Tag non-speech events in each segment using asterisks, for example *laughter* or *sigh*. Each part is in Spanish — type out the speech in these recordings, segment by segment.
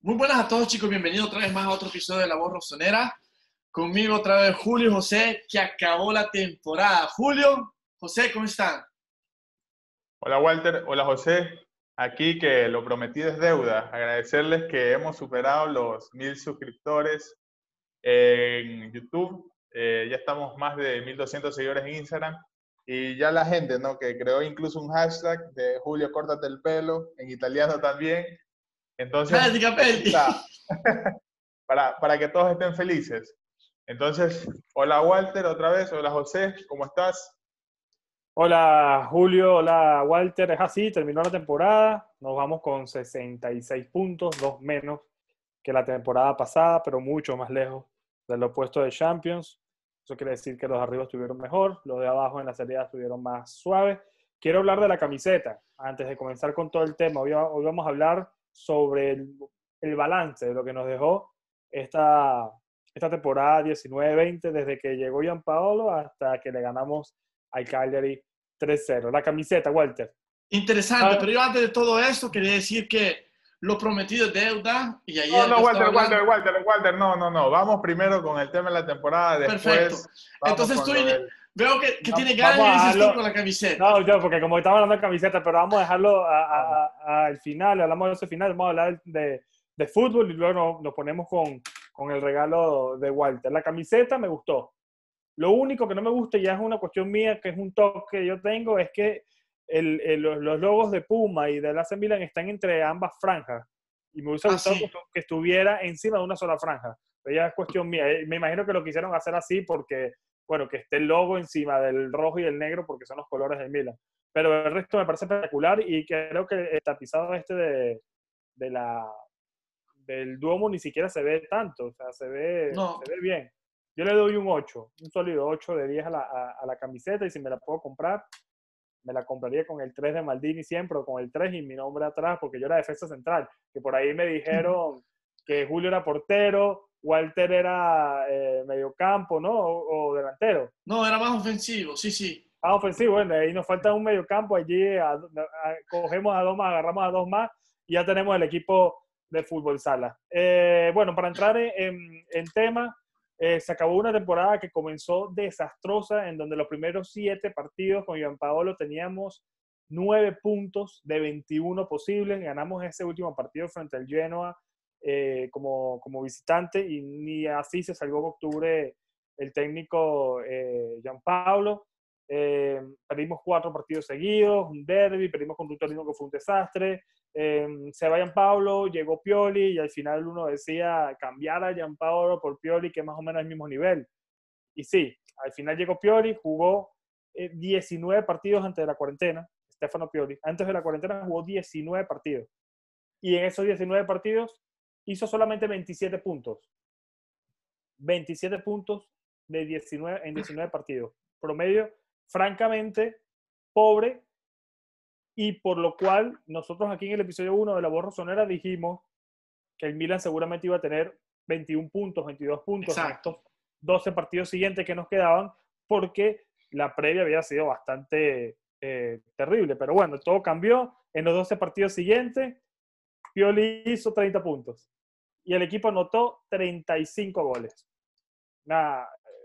Muy buenas a todos chicos, bienvenidos otra vez más a otro episodio de La Voz Rosonera. Conmigo otra vez Julio José, que acabó la temporada. Julio, José, ¿cómo están? Hola Walter, hola José. Aquí que lo prometido es deuda. Agradecerles que hemos superado los mil suscriptores en YouTube. Eh, ya estamos más de 1200 seguidores en Instagram. Y ya la gente, ¿no? Que creó incluso un hashtag de Julio, córtate el pelo, en italiano también. Entonces, *laughs* para, para que todos estén felices. Entonces, hola Walter otra vez, hola José, ¿cómo estás? Hola Julio, hola Walter, es así, terminó la temporada, nos vamos con 66 puntos, dos menos que la temporada pasada, pero mucho más lejos del opuesto de Champions. Eso quiere decir que los de arriba estuvieron mejor, los de abajo en la salida estuvieron más suaves. Quiero hablar de la camiseta, antes de comenzar con todo el tema. Hoy, hoy vamos a hablar sobre el, balance de lo que nos dejó esta, esta temporada 19-20, desde que llegó Paolo hasta que le ganamos al Cagliari 3-0. La camiseta, Walter. Interesante, ah. pero yo antes de todo esto quería decir que lo prometido es deuda y ayer... No, no, Walter, Walter, Walter, Walter, no, no, no. Vamos primero con el tema de la temporada, después... Perfecto. Entonces tú veo que, que tiene ganas de con la camiseta. No, yo, porque como estamos hablando de camiseta, pero vamos a dejarlo al final, hablamos de ese final, vamos a hablar de, de fútbol y luego nos, ponemos con, con, el regalo de Walter. La camiseta me gustó. Lo único que no me gusta, y ya es una cuestión mía, que es un toque que yo tengo, es que el, los, logos de Puma y de AC Milan están entre ambas franjas. Y me hubiese ah, gustado que estuviera encima de una sola franja. Pero ya es cuestión mía. Eh, me imagino que lo quisieron hacer así porque bueno, que esté el logo encima del rojo y el negro porque son los colores de Milan. Pero el resto me parece espectacular y creo que el tapizado este de, de la, del Duomo ni siquiera se ve tanto, o sea, se ve, se ve bien. Yo le doy un 8, un sólido 8 de 10 a la, a, la, camiseta y si me la puedo comprar, me la compraría con el 3 de Maldini siempre o con el 3 y mi nombre atrás porque yo era defensa central, que por ahí me dijeron *laughs* que Julio era portero, Walter era eh, mediocampo, ¿no? O, delantero. No, era más ofensivo, sí, sí. Más ofensivo, bueno, ahí nos falta un mediocampo, allí cogemos a dos más, agarramos a dos más y ya tenemos el equipo de fútbol sala. Eh, bueno, para entrar en, tema, eh, se acabó una temporada que comenzó desastrosa, en donde los primeros siete partidos con Iván Paolo teníamos nueve puntos de 21 posibles. Ganamos ese último partido frente al Genoa eh, como, como, visitante y ni así se salvó en octubre el técnico eh, Gianpaolo. Eh, perdimos cuatro partidos seguidos, un derby, perdimos con un Torino que fue un desastre. Eh, se va Gianpaolo, llegó Pioli y al final uno decía cambiar a Gianpaolo por Pioli, que más o menos es el mismo nivel. Y sí, al final llegó Pioli, jugó 19 partidos antes de la cuarentena, Stefano Pioli. Antes de la cuarentena jugó 19 partidos. Y en esos 19 partidos hizo solamente 27 puntos. 27 puntos de 19, en 19 partidos. Promedio, francamente, pobre. Y por lo cual, nosotros aquí en el episodio 1 de La Voz Rosonera dijimos que el Milan seguramente iba a tener 21 puntos, 22 puntos en estos 12 partidos siguientes que nos quedaban, porque la previa había sido bastante eh, terrible. Pero bueno, todo cambió. En los 12 partidos siguientes, Pioli hizo 30 puntos y el equipo anotó 35 goles.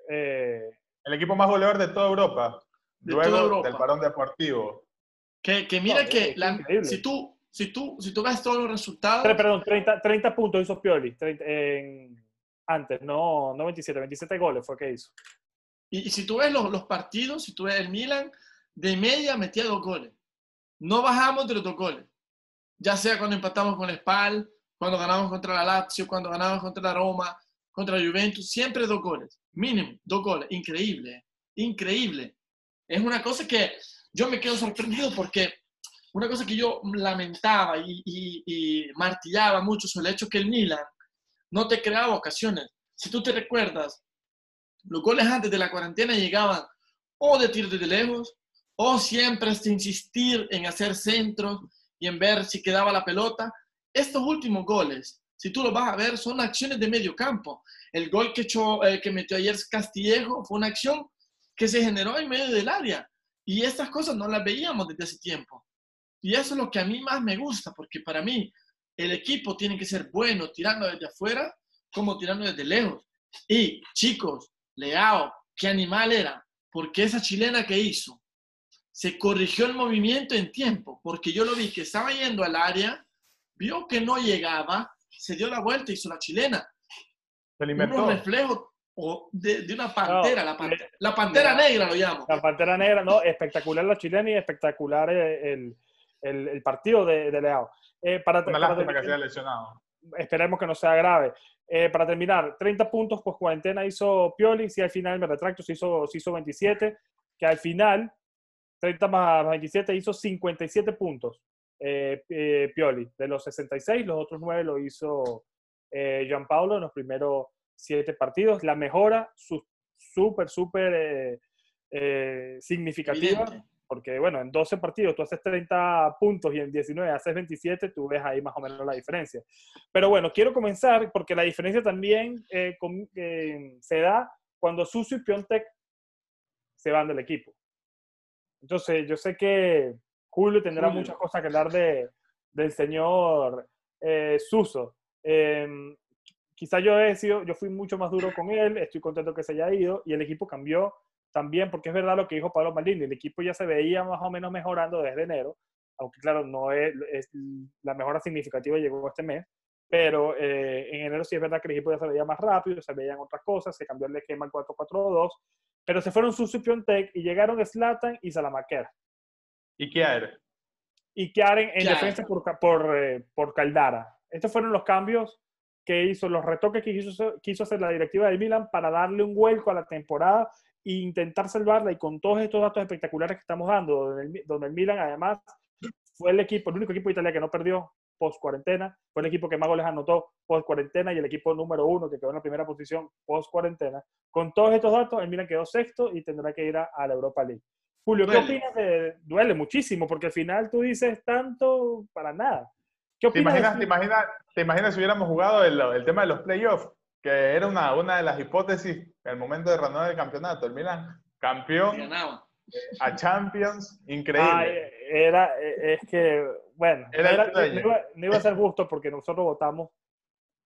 Eh, el equipo más goleador de toda Europa, luego del Barón Deportivo. Que, que mira que si, tú, si, tú, si tú ves todos los resultados... Perdón, 30, 30 puntos hizo Pioli antes, no, no 27, 27 goles fue que hizo. Y, si tú ves los, los, partidos, si tú ves el Milan, de media metía dos goles. No bajamos de los dos goles. Ya sea cuando empatamos con el Spal, cuando ganamos contra la Lazio, cuando ganamos contra la Roma, contra la Juventus, siempre dos goles, mínimo, dos goles, increíble, increíble. Es una cosa que yo me quedo sorprendido porque una cosa que yo lamentaba y, martillaba mucho sobre el hecho que el Milan no te creaba ocasiones. Si tú te recuerdas, los goles antes de la cuarentena llegaban o de tiro de lejos, o siempre hasta insistir en hacer centros y en ver si quedaba la pelota estos últimos goles, si tú lo vas a ver, son acciones de medio campo. El gol que, echó, eh, que metió ayer Castillejo fue una acción que se generó en medio del área. Y estas cosas no las veíamos desde ese tiempo. Y eso es lo que a mí más me gusta, porque para mí el equipo tiene que ser bueno tirando desde afuera como tirando desde lejos. Y chicos, Leao, qué animal era, porque esa chilena que hizo, se corrigió el movimiento en tiempo, porque yo lo vi que estaba yendo al área, vio que no llegaba, se dio la vuelta y hizo la chilena. Se Un reflejo de, de, una pantera, la, la, pantera negra lo llamo. La pantera negra, no, espectacular la chilena y espectacular el, el, el partido de, de Leao. Eh, para, Una lástima que sea lesionado. Esperemos que no sea grave. Eh, para terminar, 30 puntos, pues cuarentena hizo Pioli, si al final me retracto, se hizo, se hizo 27, que al final, 30 más 27, hizo 57 puntos eh, eh, Pioli. De los 66, los otros 9 lo hizo Jean Paulo en los primeros 7 partidos. La mejora súper, súper significativa porque bueno, en 12 partidos tú haces 30 puntos y en 19 haces 27, tú ves ahí más o menos la diferencia. Pero bueno, quiero comenzar porque la diferencia también eh, eh, se da cuando Suso y Piontek se van del equipo. Entonces, yo sé que Julio tendrá muchas cosas que hablar de, del señor eh, Suso. Em, quizá yo he sido, yo fui mucho más duro con él, estoy contento que se haya ido y el equipo cambió también, porque es verdad lo que dijo Pablo Maldini, el equipo ya se veía más o menos mejorando desde enero, aunque claro, no es, la mejora significativa llegó este mes, pero eh, en enero sí es verdad que el equipo ya se veía más rápido, se veían otras cosas, se cambió el esquema al 4-4-2, pero se fueron Susu Tech y llegaron Slatan y Salamaquer. ¿Y Kiar? Y en, defensa por, por, eh, por Caldara. Estos fueron los cambios que hizo, los retoques que quiso, quiso hacer la directiva del Milan para darle un vuelco a la temporada e intentar salvarla y con todos estos datos espectaculares que estamos dando, donde el, Milan además fue el equipo, el único equipo de Italia que no perdió post cuarentena, fue el equipo que más goles anotó post cuarentena y el equipo número uno que quedó en la primera posición post cuarentena. Con todos estos datos, el Milan quedó sexto y tendrá que ir a, la Europa League. Julio, ¿qué opinas de, duele muchísimo porque al final tú dices tanto para nada? ¿Qué opinas ¿Te imaginas, te, imaginas, si hubiéramos jugado el, el tema de los playoffs? que era una, una de las hipótesis en el momento de renovar el campeonato. El Milan, campeón a Champions, increíble. era, es que, bueno, no, iba, a ser justo porque nosotros votamos,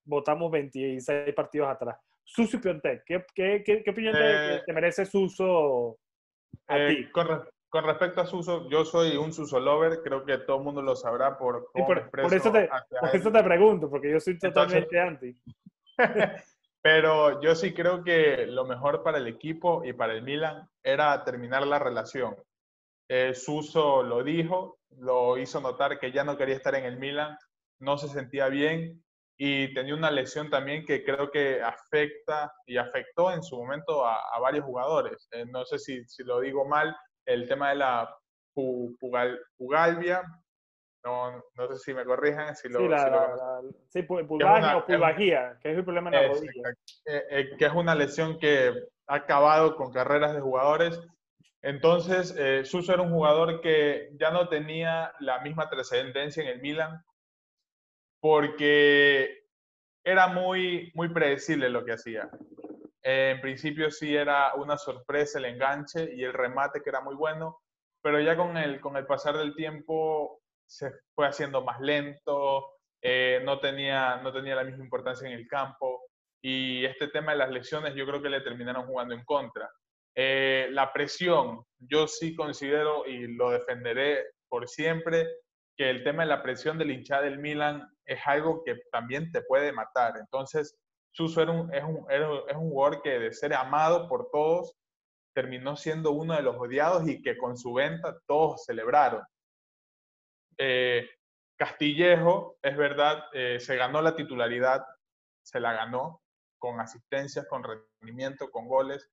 votamos 26 partidos atrás. Suso Piontek, ¿qué, qué, qué, opinión te, eh, merece Suso eh, ti? Con, respecto a Suso, yo soy un Suso lover, creo que todo el mundo lo sabrá por por, eso te, por eso te pregunto, porque yo soy totalmente anti. *laughs* Pero yo sí creo que lo mejor para el equipo y para el Milan era terminar la relación. Eh, Suso lo dijo, lo hizo notar que ya no quería estar en el Milan, no se sentía bien y tenía una lesión también que creo que afecta y afectó en su momento a, varios jugadores. Eh, no sé si, si, lo digo mal, el tema de la pugalvia, no, no sé si me corrijan. Si lo, sí, la, sí pulvagia o pulvagía, que es el problema en la rodilla. Eh, eh, que es una lesión que ha acabado con carreras de jugadores. Entonces, eh, Suso era un jugador que ya no tenía la misma trascendencia en el Milan porque era muy, muy predecible lo que hacía. en principio sí era una sorpresa el enganche y el remate que era muy bueno, pero ya con el, con el pasar del tiempo se fue haciendo más lento, eh, no, tenía, no tenía la misma importancia en el campo y este tema de las lesiones yo creo que le terminaron jugando en contra. Eh, la presión, yo sí considero y lo defenderé por siempre, que el tema de la presión del hinchada del Milan es algo que también te puede matar. Entonces, Suso es, un, es un jugador que de ser amado por todos, terminó siendo uno de los odiados y que con su venta todos celebraron. Eh, Castillejo, es verdad, eh, se ganó la titularidad, se la ganó con asistencias, con rendimiento, con goles,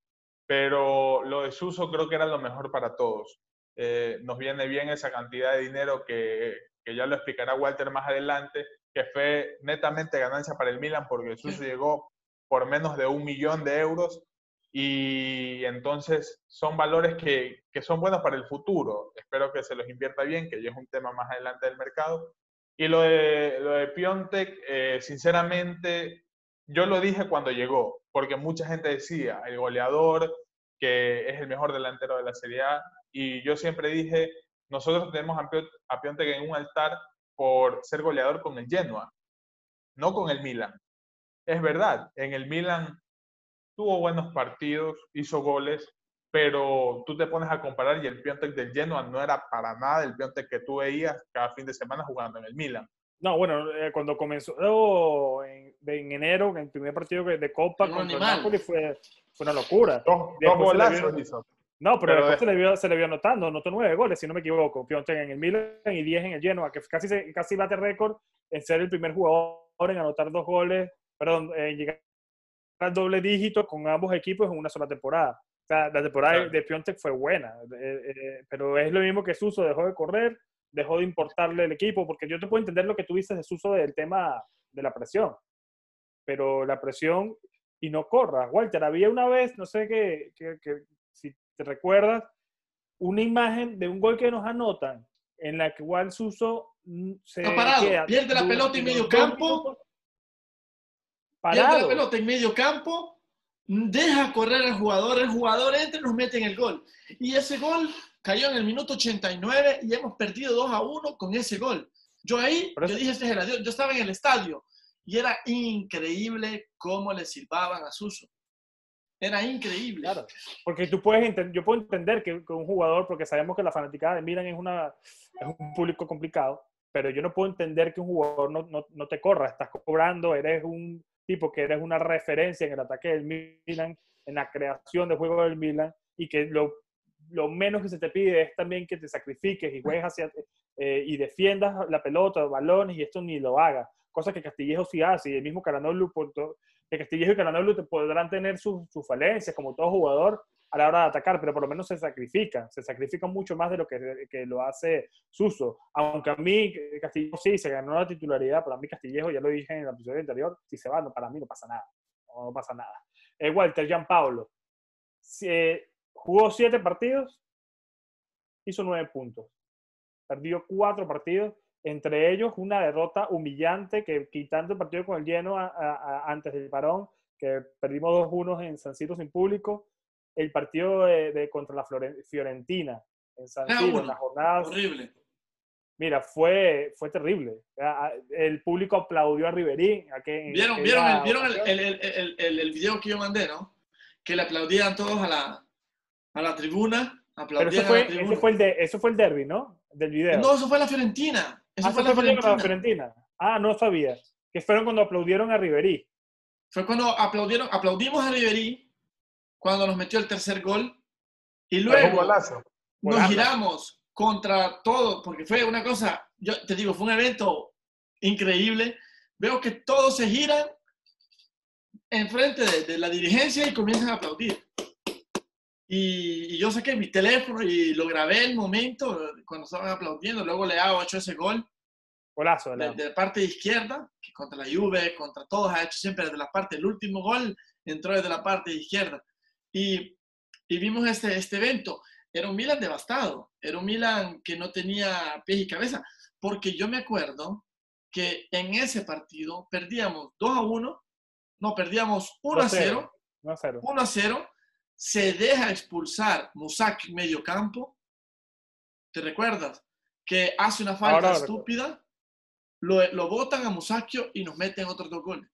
pero lo de Suso creo que era lo mejor para todos. Eh, nos viene bien esa cantidad de dinero que, que, ya lo explicará Walter más adelante, que fue netamente ganancia para el Milan porque Suso llegó por menos de un millón de euros y entonces son valores que, que, son buenos para el futuro. Espero que se los invierta bien, que ya es un tema más adelante del mercado. Y lo de, lo de Piontek, eh, sinceramente, yo lo dije cuando llegó, porque mucha gente decía, el goleador, que es el mejor delantero de la Serie A, y yo siempre dije, nosotros tenemos a Piontek en un altar por ser goleador con el Genoa, no con el Milan. Es verdad, en el Milan tuvo buenos partidos, hizo goles, pero tú te pones a comparar y el Piontek del Genoa no era para nada el Piontek que tú veías cada fin de semana jugando en el Milan. No, bueno, eh, cuando comenzó en, enero, en el primer partido de Copa contra el Napoli fue, fue, una locura. Dos, golazos hizo. No, pero, después se, le vio, se le vio anotando, anotó nueve goles, si no me equivoco. Piontek en el Milan y diez en el Genoa, que casi, casi bate récord en ser el primer jugador en anotar dos goles, perdón, en llegar al doble dígito con ambos equipos en una sola temporada. O sea, la temporada de Piontek fue buena, eh, eh, pero es lo mismo que Suso dejó de correr, dejó de importarle el equipo, porque yo te puedo entender lo que tú dices de Suso del tema de la presión, pero la presión y no corras. Walter, había una vez, no sé qué, si te recuerdas, una imagen de un gol que nos anotan en la que igual Suso mm, se parado, pierde la pelota en medio campo, pierde la pelota en medio campo deja correr al jugador, el jugador entra y nos mete en el gol. Y ese gol cayó en el minuto 89 y hemos perdido 2 a 1 con ese gol. Yo ahí, yo dije, este es el Yo estaba en el estadio y era increíble cómo le silbaban a Suso. Era increíble. Claro, porque tú puedes entender, yo puedo entender que, un jugador, porque sabemos que la fanaticada de Milan es, una, es un público complicado, pero yo no puedo entender que un jugador no, no, no te corra, estás cobrando, eres un tipo que eres una referencia en el ataque del Milan, en la creación de juego del Milan, y que lo, lo menos que se te pide es también que te sacrifiques y juegues hacia, eh, y defiendas la pelota, los balones, y esto ni lo haga. Cosa que Castillejo sí hace, y el mismo Caranoglu, que Castillejo y Caranoglu te podrán tener sus falencias, como todo jugador, a la hora de atacar, pero por lo menos se sacrifican, se sacrifican mucho más de lo que, que lo hace Suso. Aunque a mí Castillejo sí se ganó la titularidad, pero a mí Castillejo, ya lo dije en el episodio anterior, si se va, no, para mí no pasa nada. No, pasa nada. Eh, Walter Gianpaolo eh, jugó siete partidos, hizo nueve puntos. Perdió cuatro partidos, entre ellos una derrota humillante que quitando el partido con el lleno antes del parón, que perdimos 2-1 en San Siro sin público, el partido de, contra la Fiorentina en San Siro, en la jornada. Horrible. Mira, fue, fue terrible. El público aplaudió a Riverín. ¿Vieron, ¿vieron, el, ¿vieron el, el, el, el, video que yo mandé, no? Que le aplaudían todos a la, a la tribuna. Pero eso fue, fue el de, eso fue el derby, ¿no? Del video. No, eso fue la Fiorentina. Eso ah, fue, la Fiorentina. la Fiorentina. Ah, no sabía. Que fueron cuando aplaudieron a Riverí. Fue cuando aplaudieron, aplaudimos a Riverí cuando nos metió el tercer gol. Y luego nos giramos contra todo, porque fue una cosa, yo te digo, fue un evento increíble. Veo que todos se giran enfrente de, de la dirigencia y comienzan a aplaudir. Y, yo saqué mi teléfono y lo grabé el momento cuando estaban aplaudiendo. Luego le hago hecho ese gol. Golazo, de, de, la parte izquierda, que contra la Juve, contra todos ha hecho siempre desde la parte. El último gol entró desde la parte izquierda. Y, vimos este, este evento. Era un Milan devastado, era un Milan que no tenía pies y cabeza, porque yo me acuerdo que en ese partido perdíamos 2 a 1, no, perdíamos 1 a 0, 1 a 0, se deja expulsar Musaki medio campo, ¿te recuerdas? Que hace una falta estúpida, lo, lo botan a Musacchio y nos meten otros dos goles.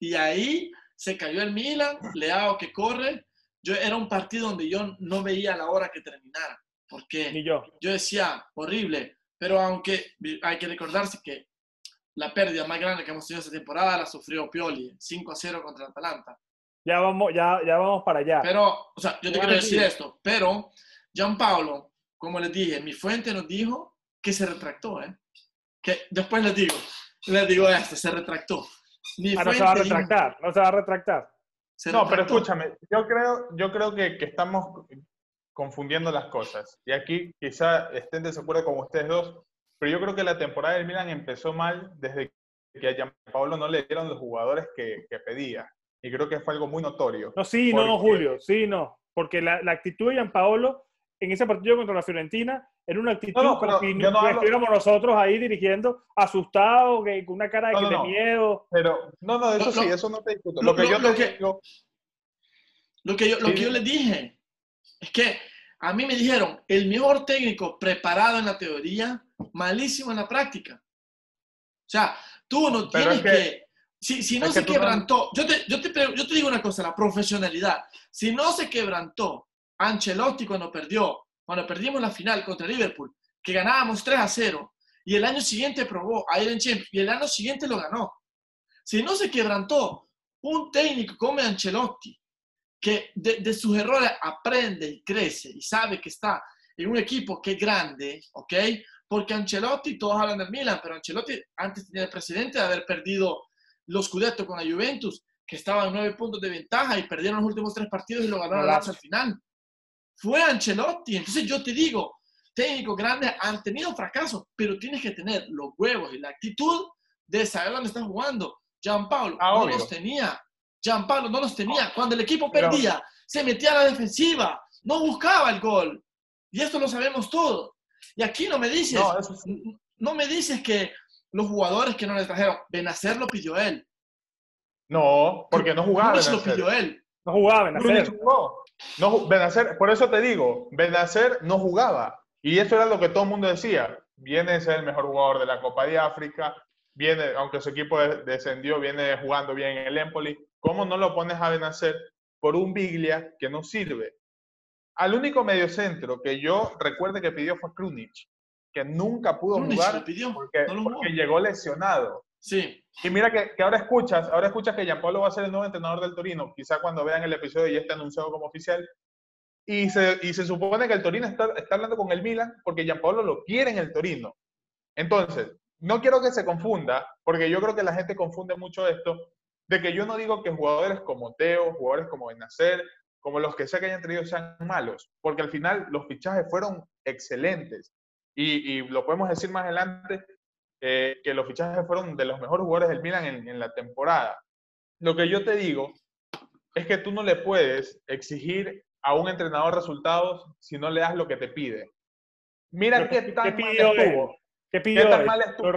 Y ahí se cayó el Milan, Leao que corre. Yo era un partido donde yo no veía la hora que terminara, porque Ni yo. yo decía, horrible, pero aunque hay que recordarse que la pérdida más grande que hemos tenido esta temporada la sufrió Pioli, 5 a 0 contra Atalanta. Ya vamos, ya, ya vamos para allá. Pero, o sea, yo te quiero decir esto, pero Gianpaolo, como les dije, mi fuente nos dijo que se retractó, ¿eh? Que después les digo, les digo esto, se retractó. Ah, no se va a retractar, no se va a retractar. no, pero escúchame, yo creo, yo creo que, que, estamos confundiendo las cosas. Y aquí quizá estén de desacuerdo con ustedes dos, pero yo creo que la temporada del Milan empezó mal desde que a Gianpaolo no le dieron los jugadores que, que pedía. Y creo que fue algo muy notorio. No, sí, no, Julio, sí, no. Porque la, la actitud de Gianpaolo en ese partido contra la Fiorentina era una actitud no, como si no estuviéramos nosotros ahí dirigiendo, asustados, con una cara de, miedo. Pero, no, no, eso sí, eso no te discuto. Lo, que yo te digo... Lo que yo, lo que yo les dije es que a mí me dijeron, el mejor técnico preparado en la teoría, malísimo en la práctica. sea, tú no tienes que, Si, si, no se quebrantó, yo, te, yo, te, yo te digo una cosa, la profesionalidad. Si no se quebrantó Ancelotti cuando perdió, cuando perdimos la final contra Liverpool, que ganábamos 3 a 0, y el año siguiente probó a ir en Champions, y el año siguiente lo ganó. Si no se quebrantó un técnico como Ancelotti, que de, de, sus errores aprende y crece y sabe que está en un equipo que es grande, ¿ok? Porque Ancelotti, todos hablan del Milan, pero Ancelotti antes tenía el presidente de haber perdido los Scudetto con la Juventus, que estaba en nueve puntos de ventaja y perdieron los últimos tres partidos y lo ganaron al final. Fue Ancelotti. Entonces yo te digo, técnicos grandes han tenido fracasos, pero tienes que tener los huevos y la actitud de saber dónde están jugando. Gianpaolo ah, no los tenía. Gianpaolo no los tenía. Cuando el equipo perdía, se metía a la defensiva, no buscaba el gol. Y esto lo sabemos todos. Y aquí no me dices, no, me dices que los jugadores que no le trajeron, Benacer lo pidió él. No, porque no jugaba. Benacer. lo pidió él. No jugaba Benacer. No, Benacer, por eso te digo, Benacer no jugaba. Y eso era lo que todo el mundo decía. Viene a ser el mejor jugador de la Copa de África, viene, aunque su equipo descendió, viene jugando bien en el Empoli. ¿Cómo no lo pones a Benacer por un Biglia que no sirve? Al único mediocentro que yo recuerde que pidió fue Krunic, que nunca pudo jugar porque, llegó lesionado. Sí. Y mira que, ahora escuchas, ahora escuchas que Gianpolo va a ser el nuevo entrenador del Torino. Quizá cuando vean el episodio ya está anunciado como oficial. Y se, y se supone que el Torino está, está hablando con el Milan porque Gianpolo lo quiere en el Torino. Entonces, no quiero que se confunda, porque yo creo que la gente confunde mucho esto, de que yo no digo que jugadores como Teo, jugadores como Benacer, como los que sé que hayan traído sean malos, porque al final los fichajes fueron excelentes. Y, lo podemos decir más adelante, eh, que los fichajes fueron de los mejores jugadores del Milan en, la temporada. Lo que yo te digo es que tú no le puedes exigir a un entrenador resultados si no le das lo que te pide. Mira qué, tan mal estuvo. ¿Qué pidió? ¿Qué tan mal estuvo?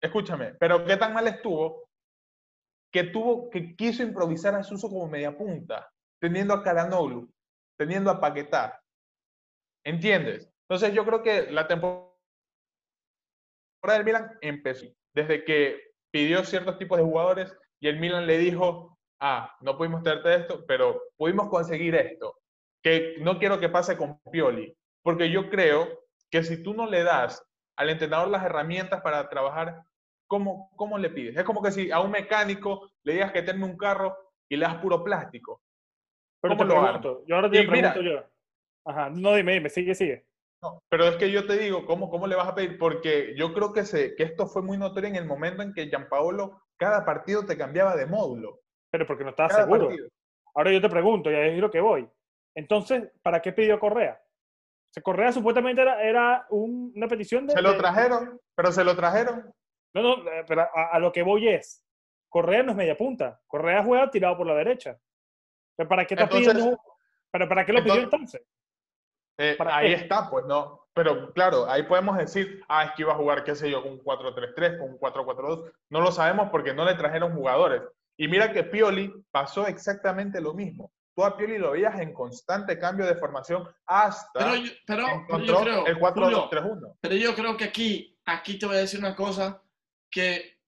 Escúchame, pero qué tan mal estuvo que tuvo que quiso improvisar a Suso como media punta teniendo a Caranoglu, teniendo a Paquetá. ¿Entiendes? Entonces yo creo que la temporada del Milan empezó desde que pidió ciertos tipos de jugadores y el Milan le dijo, ah, no pudimos traerte esto, pero pudimos conseguir esto, que no quiero que pase con Pioli, porque yo creo que si tú no le das al entrenador las herramientas para trabajar, ¿cómo, cómo le pides? Es como que si a un mecánico le digas que tenga un carro y le das puro plástico. Pero te pregunto, yo ahora te pregunto yo. Ajá, no dime, dime, sigue, sigue. No, pero es que yo te digo, ¿cómo, ¿cómo le vas a pedir? Porque yo creo que, se, que esto fue muy notorio en el momento en que Gianpaolo cada partido te cambiaba de módulo. Pero porque no estaba seguro. Ahora yo te pregunto, y ahí es lo que voy. Entonces, ¿para qué pidió Correa? Se Correa supuestamente era, era una petición de... Se lo trajeron, pero se lo trajeron. No, no, eh, pero a, a, lo que voy es, Correa no es media punta. Correa juega tirado por la derecha. ¿Pero para qué te pidiendo? ¿Pero para qué lo pidió entonces? Eh, ahí está, pues no. Pero claro, ahí podemos decir, ah, es que iba a jugar, qué sé yo, con un 4-3-3, con un 4-4-2. No lo sabemos porque no le trajeron jugadores. Y mira que Pioli pasó exactamente lo mismo. Tú a Pioli lo veías en constante cambio de formación hasta pero yo, pero, yo creo, el 4-2-3-1. Pero yo creo que aquí, aquí te voy a decir una cosa que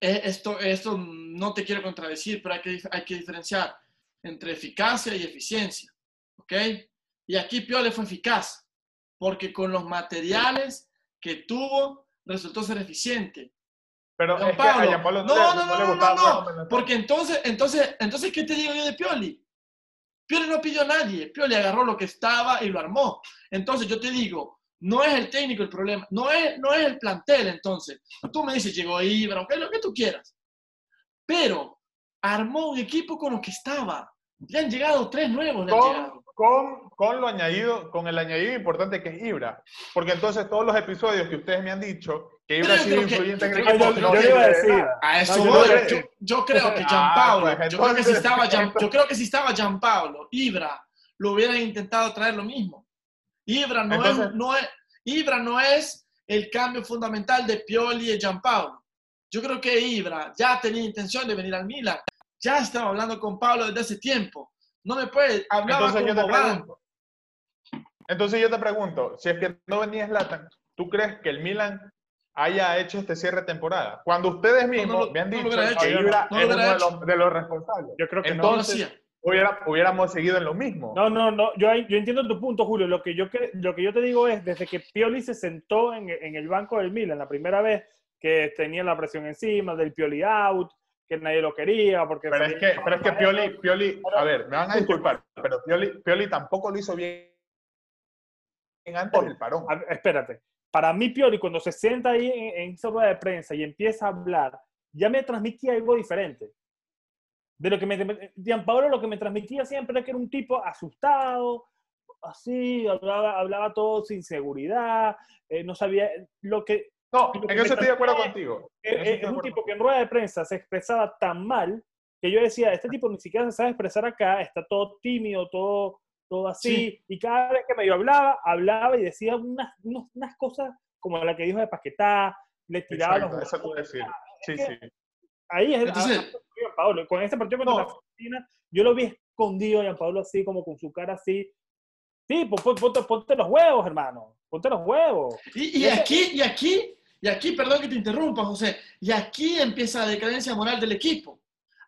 esto, esto no te quiero contradecir, pero hay que, hay que diferenciar entre eficacia y eficiencia. ¿Ok? Y aquí Piole fue eficaz, porque con los materiales que tuvo resultó ser eficiente. Pero es Pablo, que no, no, no, no, no, no, porque entonces, entonces, entonces, ¿qué te digo yo de Pioli? Pioli no pidió a nadie, Pioli agarró lo que estaba y lo armó. Entonces yo te digo, no es el técnico el problema, no es, no es el plantel entonces. Tú me dices, llegó Ibra, okay, lo que tú quieras. Pero armó un equipo con lo que estaba. Ya han llegado tres nuevos. Con, con, lo añadido, con el añadido importante que es Ibra. Porque entonces todos los episodios que ustedes me han dicho que Ibra ha sido influyente en el equipo. Yo, yo, iba a decir. A eso yo, yo, creo que Gianpaolo, ah, yo, creo que si estaba yo creo que si estaba Ibra, lo hubieran intentado traer lo mismo. Ibra no, es, no es, Ibra no es el cambio fundamental de Pioli y Gianpaolo. Yo creo que Ibra ya tenía intención de venir al Milan. Ya estaba hablando con Pablo desde hace tiempo. No me puede hablar Entonces yo te pregunto. Entonces yo te pregunto, si es que no venía Zlatan, ¿tú crees que el Milan haya hecho este cierre de temporada. Cuando ustedes mismos me han no lo dicho que Ibra es uno de los, de los responsables. Yo creo que No lo Entonces, hacía. hubiera- hubiéramos seguido en lo mismo. no. No, no. Yo, yo entiendo tu punto, Julio. Lo que, yo, cre- lo que yo te digo es, desde que Pioli se sentó en, en el banco del Milan la primera vez que tenía la presión encima, del Pioli out, que nadie lo quería, porque... Pero es que, pero es que Pioli, Pioli, a ver, me van a disculpar, pero Pioli, Pioli tampoco lo hizo bien antes del parón. Ver, espérate. Para mí, Pioli, cuando se sienta ahí en, esa rueda de prensa y empieza a hablar, ya me transmitía algo diferente. De lo que me. Gianpaolo lo que me transmitía siempre era que era un tipo asustado, así, hablaba, hablaba todo sin seguridad, eh, no sabía lo que. No, que en eso estoy de acuerdo contigo. Es un tipo que en rueda de prensa se expresaba tan mal que yo decía, este tipo ni siquiera se sabe expresar acá, está todo tímido, todo, todo así, y cada vez que medio hablaba, hablaba y decía unas, unas cosas como la que dijo de Paquetá, le tiraba Exacto, los eso te voy a decir. Sí, sí. Ahí es Entonces- a- a Gianpaolo. Con este partido contra No. la Argentina, yo lo vi escondido a Gianpaolo así, como con su cara así. Sí, pues pon- ponte, ponte los huevos, hermano. Ponte los huevos. Y, y aquí, y aquí, y aquí, perdón que te interrumpa, José, y aquí empieza la decadencia moral del equipo.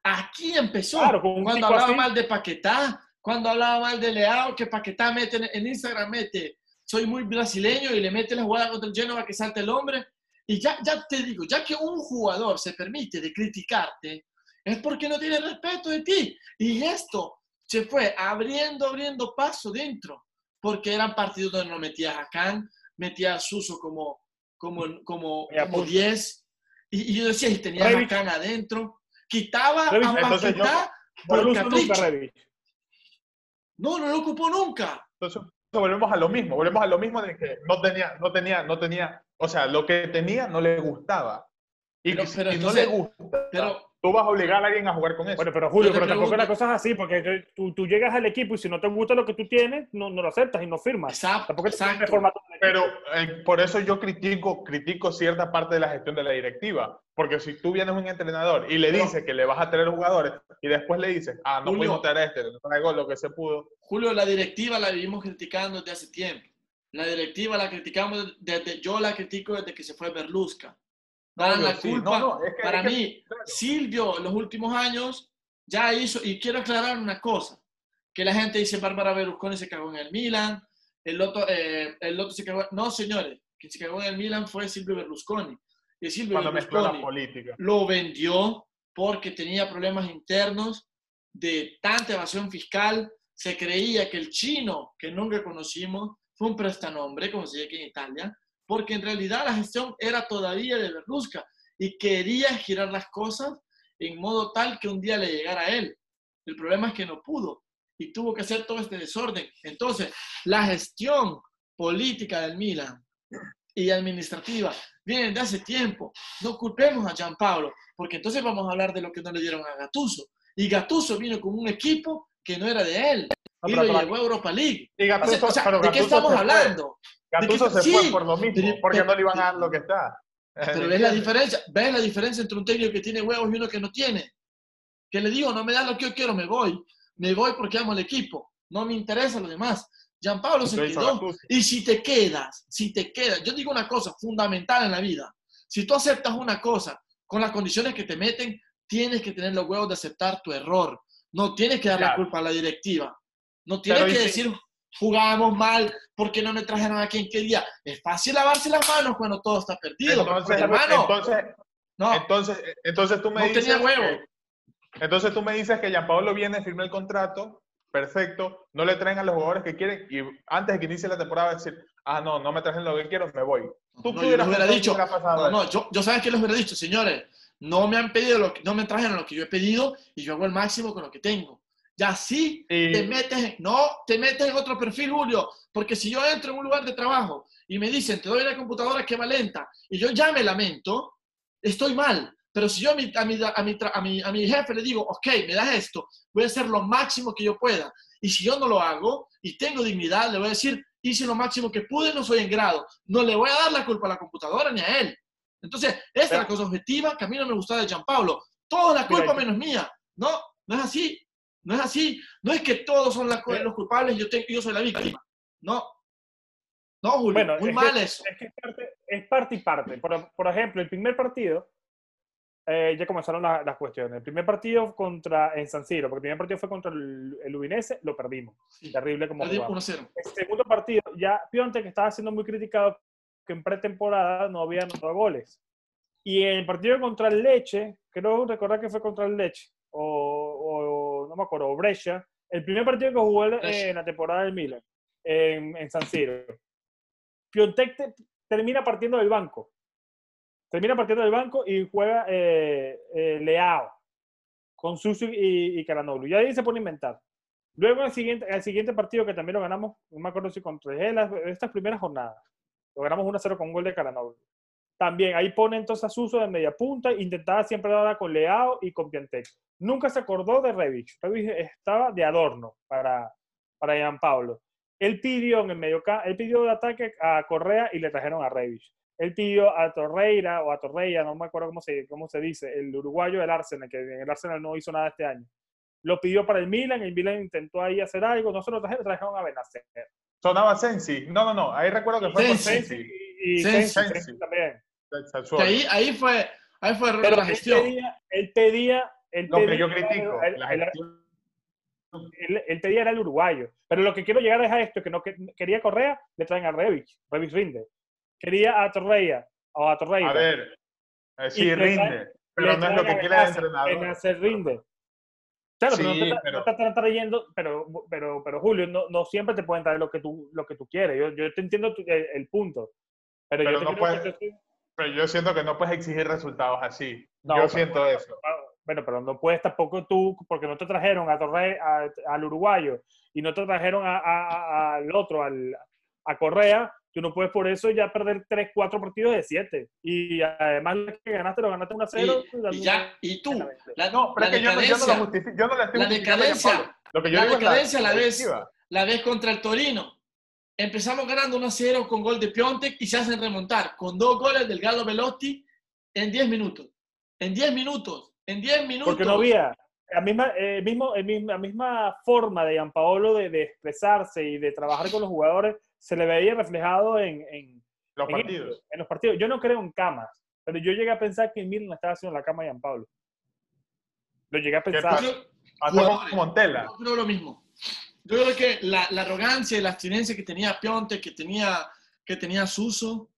Aquí empezó. Claro, cuando hablaba así. mal de Paquetá, cuando hablaba mal de Leao, que Paquetá mete en, Instagram, mete, soy muy brasileño y le mete la jugada contra el Genoa que salta el hombre. Y ya, ya te digo, ya que un jugador se permite de criticarte, es porque no tiene respeto de ti. Y esto se fue abriendo, abriendo paso dentro, porque eran partidos donde no metías a Khan, metías a Suso como, como, como, como pues. 10, y, y yo decía, y tenías a Rebic. Khan adentro, quitaba a Paquetá No por capricho. No, no lo ocupó nunca. Entonces volvemos a lo mismo, volvemos a lo mismo de que no tenía, no tenía, no tenía, o sea, lo que tenía no le gustaba. Y Pero- si pero no le gusta, Pero tú vas a obligar a alguien a jugar con eso. Bueno, pero Julio, pero tampoco pregunto- la cosa es así, porque tú, tú llegas al equipo y si no te gusta lo que tú tienes, no, no lo aceptas y no firmas. exacto, Tampoco exacto. Pero eh, por eso yo critico, critico cierta parte de la gestión de la directiva. Porque si tú vienes un entrenador y le Pero- dices que le vas a traer jugadores y después le dices, ah, no Julio. pudimos traer a este, no traigo lo que se pudo. Julio, la directiva la vivimos criticando desde hace tiempo. La directiva la criticamos desde, yo la critico desde que se fue Berlusca. Dan la culpa. No, no, es que- Para es que- mí, claro. Silvio en los últimos años ya hizo, y quiero aclarar una cosa, que la gente dice Bárbara Berlusconi se cagó en el Milan, el otro, eh, el otro se cagó, no señores, quien se cagó en el Milan fue Silvio Berlusconi. Y Silvio Cuando Berlusconi política. lo vendió porque tenía problemas internos de tanta evasión fiscal. Se creía que el chino, que nunca conocimos, fue un prestanombre, como se dice aquí en Italia, porque en realidad la gestión era todavía de Berlusca y quería girar las cosas en modo tal que un día le llegara a él. El problema es que no pudo y tuvo que hacer todo este desorden. Entonces, la gestión política del Milan y administrativa vienen de hace tiempo. No culpemos a Gianpaolo, porque entonces vamos a hablar de lo que no le dieron a Gattuso. Y Gattuso vino con un equipo que no era de él. Y lo llevó a Europa League. Y Gattuso, o sea, ¿de qué estamos hablando? Gattuso ¿De qué- se fue sí, por lo mismo, pero- porque no le iban a dar lo que está. Pero *laughs* ves la diferencia, ves la diferencia entre un técnico que tiene huevos y uno que no tiene. Que le digo, no me das lo que yo quiero, me voy. Me voy porque amo el equipo. No me interesa lo demás. Gianpaolo se Lo hizo quedó. Y si te quedas, si te quedas, yo digo una cosa fundamental en la vida. Si tú aceptas una cosa con las condiciones que te meten, tienes que tener los huevos de aceptar tu error. No tienes que dar la Claro. culpa a la directiva. No tienes Pero que si- decir, jugamos mal porque no me trajeron aquí en qué día. Es fácil lavarse las manos cuando todo está perdido. Entonces, hermano, entonces, no, entonces, entonces tú me no dices tenía huevo. que- entonces tú me dices que Gianpaolo viene, firma el contrato, perfecto, no le traen a los jugadores que quieren y antes de que inicie la temporada decir, ah, no, no me trajen lo que quiero, me voy. Tú No, yo hubiera dicho, no, yo, yo sabes que les hubiera dicho, señores, no me han pedido lo que, no me trajeron lo que yo he pedido y yo hago el máximo con lo que tengo. Ya sí te metes, no te metes en otro perfil, Julio, porque si yo entro en un lugar de trabajo y me dicen, te doy una computadora que va lenta y yo ya me lamento, estoy mal. Pero si yo a mi, a mi, a mi, a mi, a mi jefe le digo, ok, me das esto, voy a hacer lo máximo que yo pueda. Y si yo no lo hago y tengo dignidad, le voy a decir, hice lo máximo que pude, no soy en grado. No le voy a dar la culpa a la computadora ni a él. Entonces, esta es la cosa objetiva que a mí no me gusta de Gianpablo. Toda la culpa menos mía. No, no es así. No es así. No es que todos son las los culpables y yo, soy la víctima. No. No, Julio, Bueno, muy es mal que- eso. Es que es parte, es parte y parte. Por, por ejemplo, el primer partido, eh, ya comenzaron la- las cuestiones. El primer partido contra en San Siro, porque el primer partido fue contra el, el Udinese, lo perdimos. Sí. Terrible como jugamos. 1-0. El segundo partido, ya Pionte, que estaba siendo muy criticado, que en pretemporada no había anotado goles. Y en el partido contra el Leche, creo recordar que fue contra el Leche, o, o- no me acuerdo, Brescia, el primer partido que jugó en- Brescia. en la temporada del Milan, en, en San Siro. Piontek te- termina partiendo del banco. Termina partiendo del banco y juega eh, eh, Leao con Susu y, y Caranoglu. Y ahí se pone a inventar. Luego, el siguiente, el siguiente partido que también lo ganamos, no me acuerdo si contra el Hellas, estas primeras jornadas, lo ganamos 1-0 con gol de Caranoglu. También ahí pone entonces a Suso de media punta, intentaba siempre darla con Leao y con Piantek. Nunca se acordó de Revich. Revich estaba de adorno para, para Gianpaolo. Él pidió en el medio él pidió de ataque a Correa y le trajeron a Revich. Él pidió a Torreira o a Torreira, no me acuerdo cómo se, cómo se dice, el uruguayo del Arsenal, que en el Arsenal no hizo nada este año. Lo pidió para el Milan, el Milan intentó ahí hacer algo, no se lo trajeron, trajeron a Benacer. Sonaba Sensi. No, no, no. Ahí recuerdo que fue por Sensi. Sensi. Y, y Sensi. Sensi, Sensi también. Que ahí, ahí fue, ahí fue Pero la él gestión. pedía, él pedía, él Lo que pedía- yo critico. él- La él- gestión. él, él pedía era el uruguayo. Pero lo que quiero llegar es a esto, que no que- quería Correa, le traen a Revich, Revich rinde. Quería a Torreira, o a Torreira. A ver. eh, sí, rinde. traen- Pero no es lo que quiere el entrenador. Benacer rinde. Claro, pero, no Sí, te, pero- no te están trayendo, pero, pero, pero Julio, no, no siempre te pueden traer lo que tú, lo que tú quieres. Yo, yo te entiendo tu- el, el punto. Pero, Pero yo te no puedes- decir- Pero yo siento que no puedes exigir resultados así. No, yo pero siento bueno, eso. Bueno, pero no puedes tampoco tú, porque no te trajeron a Torre, a- al uruguayo y no te trajeron a- a- a- al otro, al, a Correa, tú no puedes por eso ya perder 3, 4 partidos de 7. Y además lo que ganaste, lo ganaste 1 a 0. Y, y ya, y tú, la, No, pero la es que yo no, yo no decadencia, lo justifico. Yo no la estoy la decadencia. Lo que yo la digo es la ves, directiva. la ves contra el Torino. Empezamos ganando 1 a 0 con gol de Piontek y se hacen remontar con dos goles del Galo Velotti en 10 minutos. En 10 minutos. En 10 minutos. Porque no había la misma, eh, mismo, mismo- la misma forma de Gianpaolo de, de expresarse y de trabajar con los jugadores se le veía reflejado en, en, Los en partidos. esto, en los partidos. Yo no creo en camas, pero yo llegué a pensar que Milan estaba haciendo la cama de Gianpaolo. Lo llegué a pensar. Yo, Hasta. Montela. yo creo lo mismo. Yo creo que la, la arrogancia y la abstinencia que tenía Piontek, que tenía, que tenía Suso,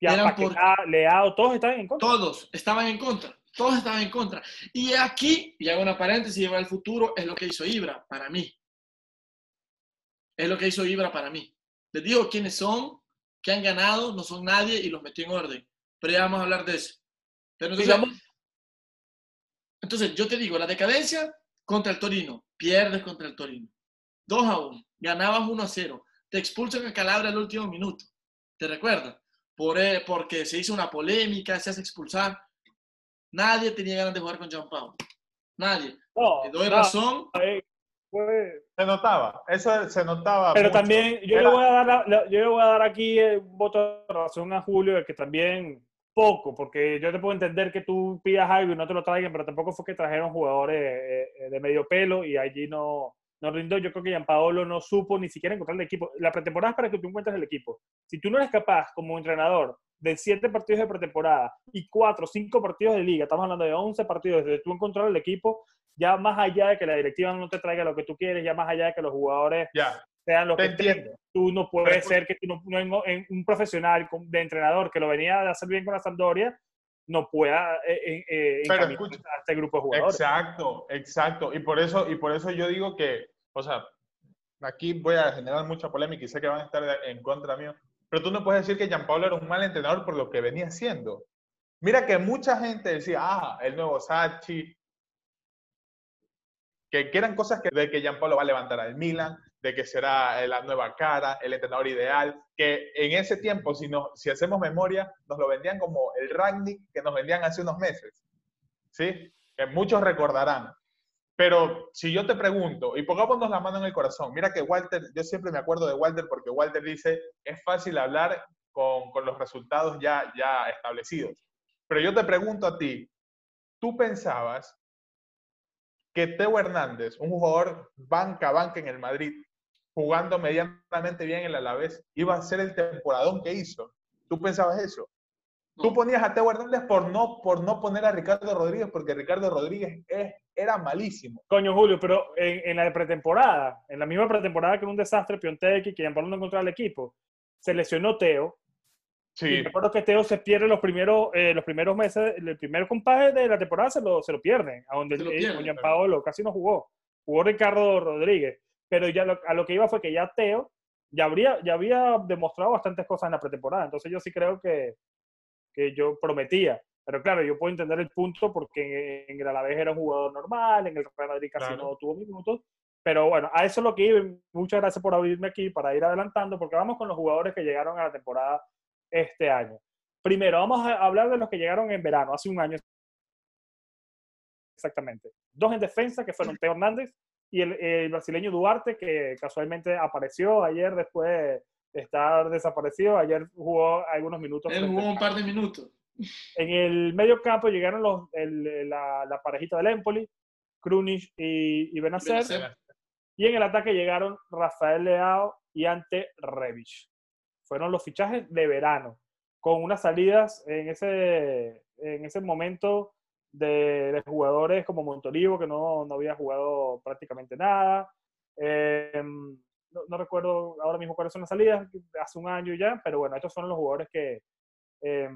eran Paquetá, Leao, todos estaban en contra. todos estaban en contra. Todos estaban en contra. Y aquí, y hago una paréntesis y va al futuro, es lo que hizo Ibra para mí. Es lo que hizo Ibra para mí. Les digo quiénes son, que han ganado, no son nadie y los metió en orden. Pero ya vamos a hablar de eso. Pero entonces, Digamos- entonces, yo te digo, la decadencia contra el Torino, pierdes contra el Torino. 2 a 1, ganabas 1 a 0, te expulsan a Calabria al último minuto. ¿Te recuerdas? Por, eh, porque se hizo una polémica, se hace expulsar. Nadie tenía ganas de jugar con Jean Paul. Nadie. No, Te doy no, razón. eh, Se notaba. Eso se notaba. Pero mucho. también yo le, voy a dar la- yo le voy a dar aquí eh, un voto de razón a Julio de que también poco, porque yo te puedo entender que tú pidas algo y no te lo traigan, pero tampoco fue que trajeron jugadores eh, eh, de medio pelo y allí no, no rindó. Yo creo que Gianpaolo no supo ni siquiera encontrar el equipo. La pretemporada es para que tú encuentres el equipo. Si tú no eres capaz, como entrenador, de siete partidos de pretemporada y cuatro, cinco partidos de liga, estamos hablando de 11 partidos, de tú encontrar el equipo, ya más allá de que la directiva no te traiga lo que tú quieres, ya más allá de que los jugadores Ya, sean los te que entiendo. tengan. Tú no puedes Pero- ser que tú no, no un profesional de entrenador que lo venía a hacer bien con la Sampdoria no pueda eh, eh, eh, Pero escucha, a este grupo de jugadores. Exacto, exacto. Y por eso, y por eso yo digo que, o sea, aquí voy a generar mucha polémica y sé que van a estar en contra mío, pero tú no puedes decir que Gianpaolo era un mal entrenador por lo que venía haciendo. Mira que mucha gente decía, ah, el nuevo Sachi, que, que eran cosas que, de que Gianpaolo va a levantar al Milan, de que será eh, la nueva cara, el entrenador ideal, que en ese tiempo, si, no, si hacemos memoria, nos lo vendían como el Ragnick que nos vendían hace unos meses. ¿Sí? Que muchos recordarán. Pero si yo te pregunto, y pongámonos la mano en el corazón, mira que Walter, yo siempre me acuerdo de Walter porque Walter dice, es fácil hablar con, con los resultados ya, ya establecidos. Pero yo te pregunto a ti, ¿tú pensabas que Teo Hernández, un jugador banca banca en el Madrid, jugando medianamente bien en el Alavés, iba a ser el temporadón que hizo? Tú pensabas eso. Tú ponías a Teo Hernández por no, por no poner a Ricardo Rodríguez, porque Ricardo Rodríguez es, era malísimo. Coño, Julio, pero en, en la pretemporada, en la misma pretemporada que era un desastre, Piontek y que Gianpablo no encontraba el equipo, se lesionó Teo. Sí. Y recuerdo que Teo se pierde los primeros, eh, los primeros meses, el primer compás de la temporada se lo, se lo pierden, a donde eh, pierden, con Gianpaolo casi no jugó. Jugó Ricardo Rodríguez. Pero ya lo- a lo que iba fue que ya Teo ya, habría, ya había demostrado bastantes cosas en la pretemporada. Entonces yo sí creo que, que yo prometía. Pero claro, yo puedo entender el punto porque en el Alavés era un jugador normal, en el Real Madrid casi Claro. no tuvo minutos. Pero bueno, a eso es lo que iba. Muchas gracias por abrirme aquí para ir adelantando, porque vamos con los jugadores que llegaron a la temporada este año. Primero, vamos a hablar de los que llegaron en verano, hace un año exactamente. Dos en defensa, que fueron Teo Hernández y el, el brasileño Duarte, que casualmente apareció ayer después estar desaparecido. Ayer jugó algunos minutos. Él jugó un par de minutos. en el medio campo llegaron los, el- la, la parejita del Empoli, Krunic y, y Benacer. Benacer. Y en el ataque llegaron Rafael Leao y Ante Revich. Fueron los fichajes de verano, con unas salidas en ese, en ese momento de, de jugadores como Montolivo, que no, no había jugado prácticamente nada. Eh, no, recuerdo ahora mismo cuáles son las salidas, hace un año ya, pero bueno, estos son los jugadores que, eh,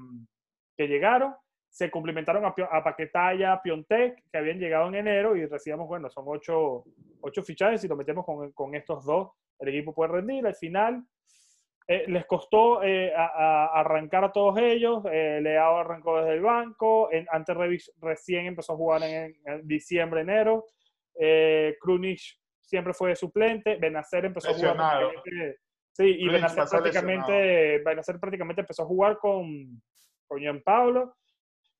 que llegaron. Se complementaron a, a Paquetá a Piontek, que habían llegado en enero, y decíamos, bueno, son ocho, ocho fichajes, y lo metemos con, con estos dos, el equipo puede rendir. Al final, eh, les costó eh, arrancar a todos ellos. Eh, Leao arrancó desde el banco. En, ante Revis recién empezó a jugar en, diciembre, enero. Eh, siempre fue suplente. Benacer empezó a Lesionado. jugar. prácticamente- Sí, y Benacer prácticamente, Benacer prácticamente empezó a jugar con, con Gianpablo.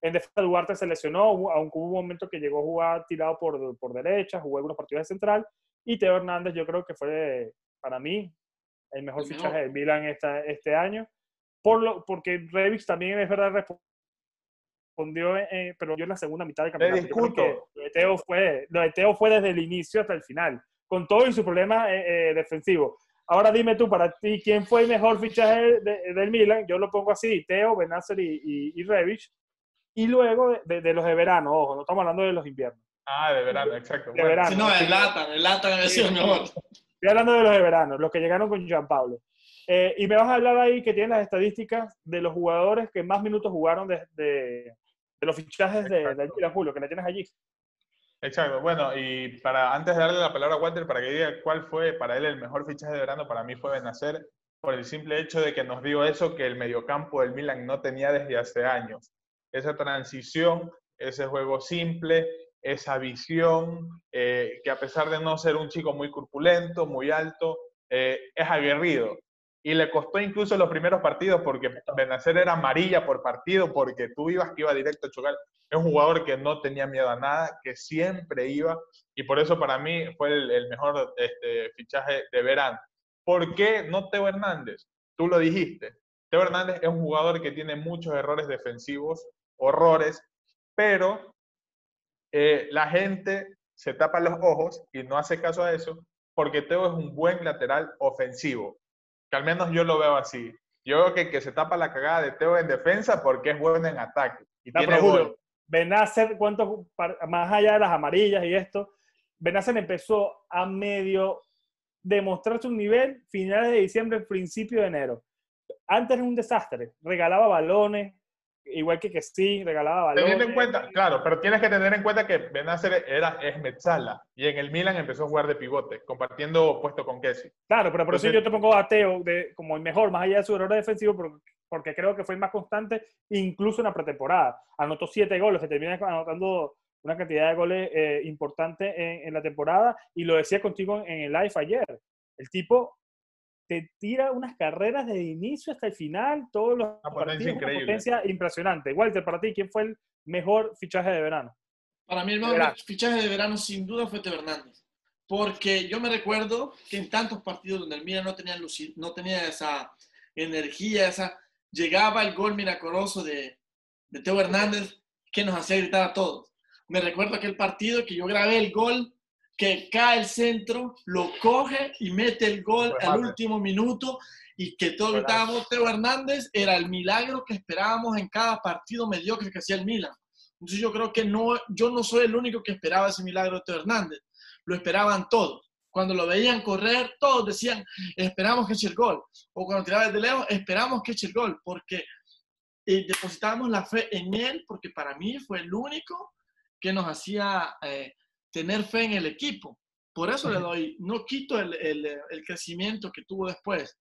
En defensa, Duarte se lesionó, aunque hubo un momento que llegó a jugar tirado por, por derecha, jugó algunos partidos de central. Y Teo Hernández, yo creo que fue, para mí, el mejor El mejor. fichaje del Milan esta, este año. Por lo, porque Rebic también es verdad respondió, eh, pero yo en la segunda mitad del campeonato. Yo creo discuto. que Lo de, Teo fue, lo de Teo fue desde el inicio hasta el final, con todo y su problema eh, eh, defensivo. Ahora dime tú, para ti, ¿quién fue el mejor fichaje de- del Milan? Yo lo pongo así, Teo, Benacer y, y, y Rebic. Y luego de, de- de los de verano, ojo, no estamos hablando de los inviernos. Ah, de verano, exacto. De Bueno, verano. Si no, el Latan, el Latan había sido mejor. Estoy hablando de los de verano, los que llegaron con Gianpablo. Eh, y me vas a hablar ahí que tienen las estadísticas de los jugadores que más minutos jugaron de, de- de los fichajes de, Milan, Julio, que le tienes allí. Exacto. Bueno, y para antes de darle la palabra a Walter para que diga cuál fue para él el mejor fichaje de verano, para mí fue Benacer, por el simple hecho de que nos dio eso que el mediocampo del Milan no tenía desde hace años. Esa transición, ese juego simple, esa visión, eh, que a pesar de no ser un chico muy corpulento, muy alto, eh, es aguerrido. Y le costó incluso los primeros partidos porque Benacer era amarilla por partido, porque tú ibas que iba directo a chocar. Es un jugador que no tenía miedo a nada, que siempre iba, y por eso para mí fue el, mejor este, fichaje de verano. ¿Por qué no Teo Hernández? Tú lo dijiste. Teo Hernández es un jugador que tiene muchos errores defensivos, horrores, pero eh, la gente se tapa los ojos y no hace caso a eso porque Teo es un buen lateral ofensivo, que al menos yo lo veo así. Yo veo que, que se tapa la cagada de Teo en defensa porque es bueno en ataque y No, tiene gol. Benacer, ¿cuántos, par- más allá de las amarillas y esto, Benacer empezó a medio demostrar su nivel finales de diciembre, principio de enero. Antes era un desastre, regalaba balones, igual que que sí, regalaba balones. Teniendo en cuenta, claro, pero tienes que tener en cuenta que Benacer era, es Metzala y en el Milan empezó a jugar de pivote, compartiendo puesto con Kessi. Claro, pero por eso yo te pongo a Teo de, como el mejor, más allá de su error defensivo, por- porque creo que fue el más constante, incluso en la pretemporada. Anotó siete goles, se termina anotando una cantidad de goles eh, importante en, en la temporada, y lo decía contigo en el live ayer. El tipo te tira unas carreras desde el inicio hasta el final, todos los Una potencia partidos, una increíble. potencia impresionante. Walter, para ti, ¿quién fue el mejor fichaje de verano? Para mí el mejor Verano. fichaje de verano sin duda fue Teo Hernández. Porque yo me recuerdo que en tantos partidos donde el Milan no tenía, luci- no tenía esa energía, esa llegaba el gol milagroso de, de Teo Hernández que nos hacía gritar a todos. Me recuerdo aquel partido que yo grabé el gol, que cae el centro, lo coge y mete el gol al último minuto y que todos gritábamos Teo Hernández, era el milagro que esperábamos en cada partido mediocre que hacía el Milan. Entonces yo creo que no, yo no soy el único que esperaba ese milagro de Teo Hernández, lo esperaban todos. Cuando lo veían correr, todos decían, esperamos que eche el gol. O cuando tiraba desde lejos, esperamos que eche el gol, porque eh, depositábamos la fe en él, porque para mí fue el único que nos hacía eh, tener fe en el equipo. Por eso le doy, no quito el, el, crecimiento que tuvo después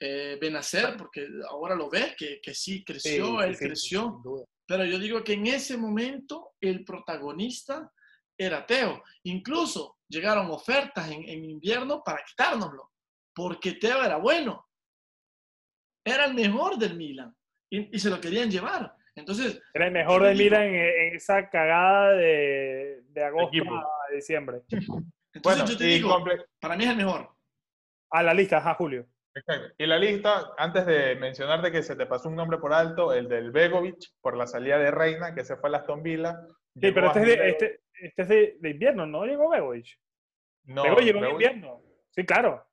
eh, Benacer, porque ahora lo ves, que, que sí creció, él creció. Pero yo digo que en ese momento el protagonista era Teo. Incluso llegaron ofertas en, en invierno para quitárnoslo, porque Teo era bueno. Era el mejor del Milan y, y se lo querían llevar. Entonces, era el mejor del Milan en, esa cagada de, de agosto a diciembre. Entonces bueno, yo te digo, para mí es el mejor. A la lista, ajá, Julio. Exacto. Y la lista, antes de mencionarte que se te pasó un nombre por alto, el del Begovic, por la salida de Reina, que se fue a Aston Villa. Sí, pero este es, de, este, este es de, invierno, ¿no llegó Begovic? No. Begovic llegó en invierno. Sí, claro.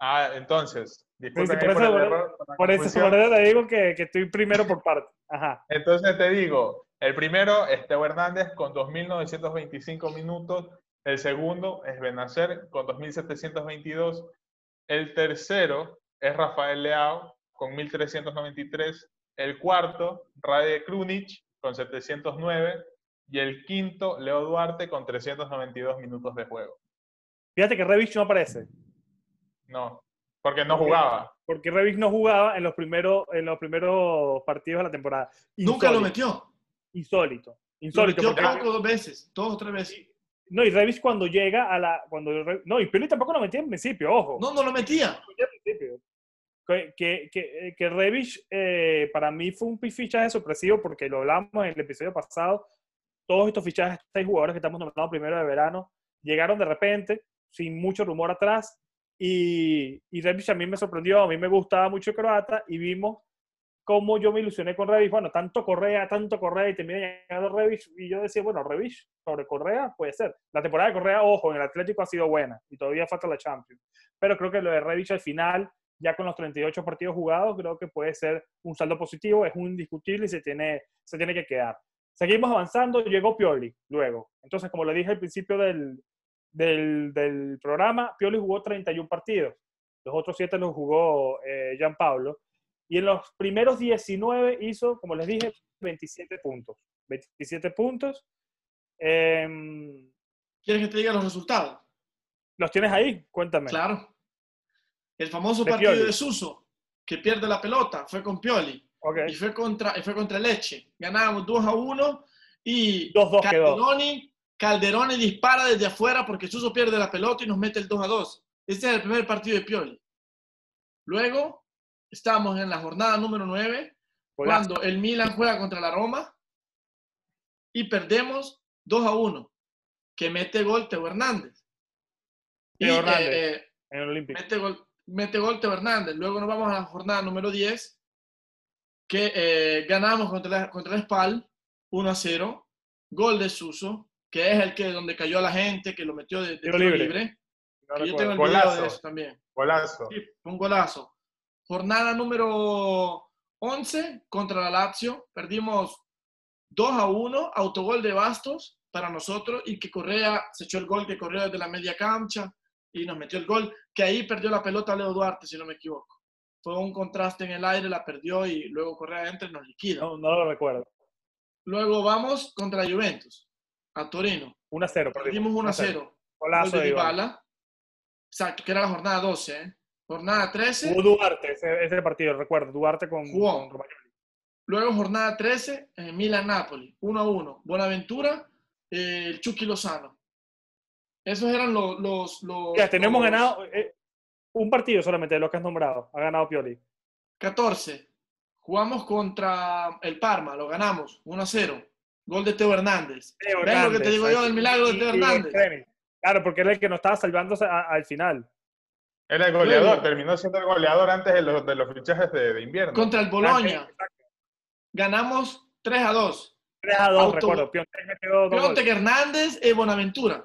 Ah, entonces, disculpen por, eso, error, por, eso, te digo que, que, estoy primero por parte. Ajá. Entonces te digo, el primero es Teo Hernández con 2.925 minutos, el segundo es Benacer con 2.722 el tercero es Rafael Leao con 1393. El cuarto, Rade Krunic con 709. Y el quinto, Leo Duarte con 392 minutos de juego. Fíjate que Revich no aparece. No, porque no jugaba. Porque Revich no jugaba en los primeros, en los primeros partidos de la temporada. Nunca lo metió. Insólito. Insólito. Lo metió dos veces, dos o tres veces. No, y Revis cuando llega a la. Cuando, no, y Pioli tampoco lo metía en principio, ojo. No, no lo metía. Que, que, que, que Revis eh, para mí fue un fichaje sorpresivo porque lo hablamos en el episodio pasado. Todos estos fichajes, seis jugadores que estamos nombrando primero de verano, llegaron de repente, sin mucho rumor atrás. Y, y Revis a mí me sorprendió, a mí me gustaba mucho el croata y vimos cómo yo me ilusioné con Revis. Bueno, tanto Correa, tanto Correa y termina llegando Revis. Y yo decía, bueno, Revis sobre Correa puede ser. La temporada de Correa, ojo, en el Atlético ha sido buena y todavía falta la Champions. Pero creo que lo de Revis al final, ya con los 38 partidos jugados, creo que puede ser un saldo positivo, es un indiscutible y se tiene, se tiene que quedar. Seguimos avanzando, llegó Pioli luego. Entonces, como le dije al principio del, del, del programa, Pioli jugó 31 partidos. Los otros 7 los jugó eh, Pablo y en los primeros 19 hizo, como les dije, 27 puntos. 27 puntos. Em, ¿Quieres que te diga los resultados? ¿Los tienes ahí? Cuéntame. Claro. El famoso partido de Suso, que pierde la pelota, fue con Pioli. Y fue contra, fue contra Leche. Ganábamos 2 a 1 y 2 -2 Calderoni, Calderoni dispara desde afuera porque Suso pierde la pelota y nos mete el 2 a 2. Este es el primer partido de Pioli. Luego Estamos en la jornada número 9, cuando el Milan juega contra la Roma y perdemos 2 a 1, que mete gol Teo Hernández. y, Hernández eh, en el Olímpico. Mete gol, mete gol Teo Hernández. Luego nos vamos a la jornada número 10, que eh, ganamos contra, contra el Spal 1 a 0, gol de Suso, que es el que donde cayó la gente, que lo metió de, tiro libre. yo tengo el golazo. de eso también. Golazo. Sí, un golazo. Jornada número 11 contra la Lazio. Perdimos 2 a 1, autogol de Bastos para nosotros y que Correa se echó el gol que corrió desde la media cancha y nos metió el gol, que ahí perdió la pelota Leo Duarte, si no me equivoco. Fue un contraste en el aire, la perdió y luego Correa entra y nos liquida. No, no lo recuerdo. Luego vamos contra Juventus, a Torino. 1 a 0. Perdimos 1 a 0. Golazo de Dybala. Exacto, que era la jornada 12. ¿eh? Jornada 13. Hubo Duarte, ese, partido, recuerdo. Duarte con, jugó. Luego jornada 13, Milan-Napoli, 1 a 1. Buenaventura, eh, el Chucky Lozano. Esos eran los... los, los ya, tenemos ganado eh, un partido solamente de los que has nombrado. Ha ganado Pioli. 14. Jugamos contra el Parma, lo ganamos, 1 a 0. Gol de Teo Hernández. Teo lo que te digo yo del milagro de Teo Hernández? Claro, porque era el que nos estaba salvando al final. Era el goleador, terminó siendo el goleador antes de los, de los fichajes de, invierno. Contra el Boloña. Ganamos 3 a 2. 3 a 2, recuerdo. Piontek metió dos Piontek Hernández y Bonaventura.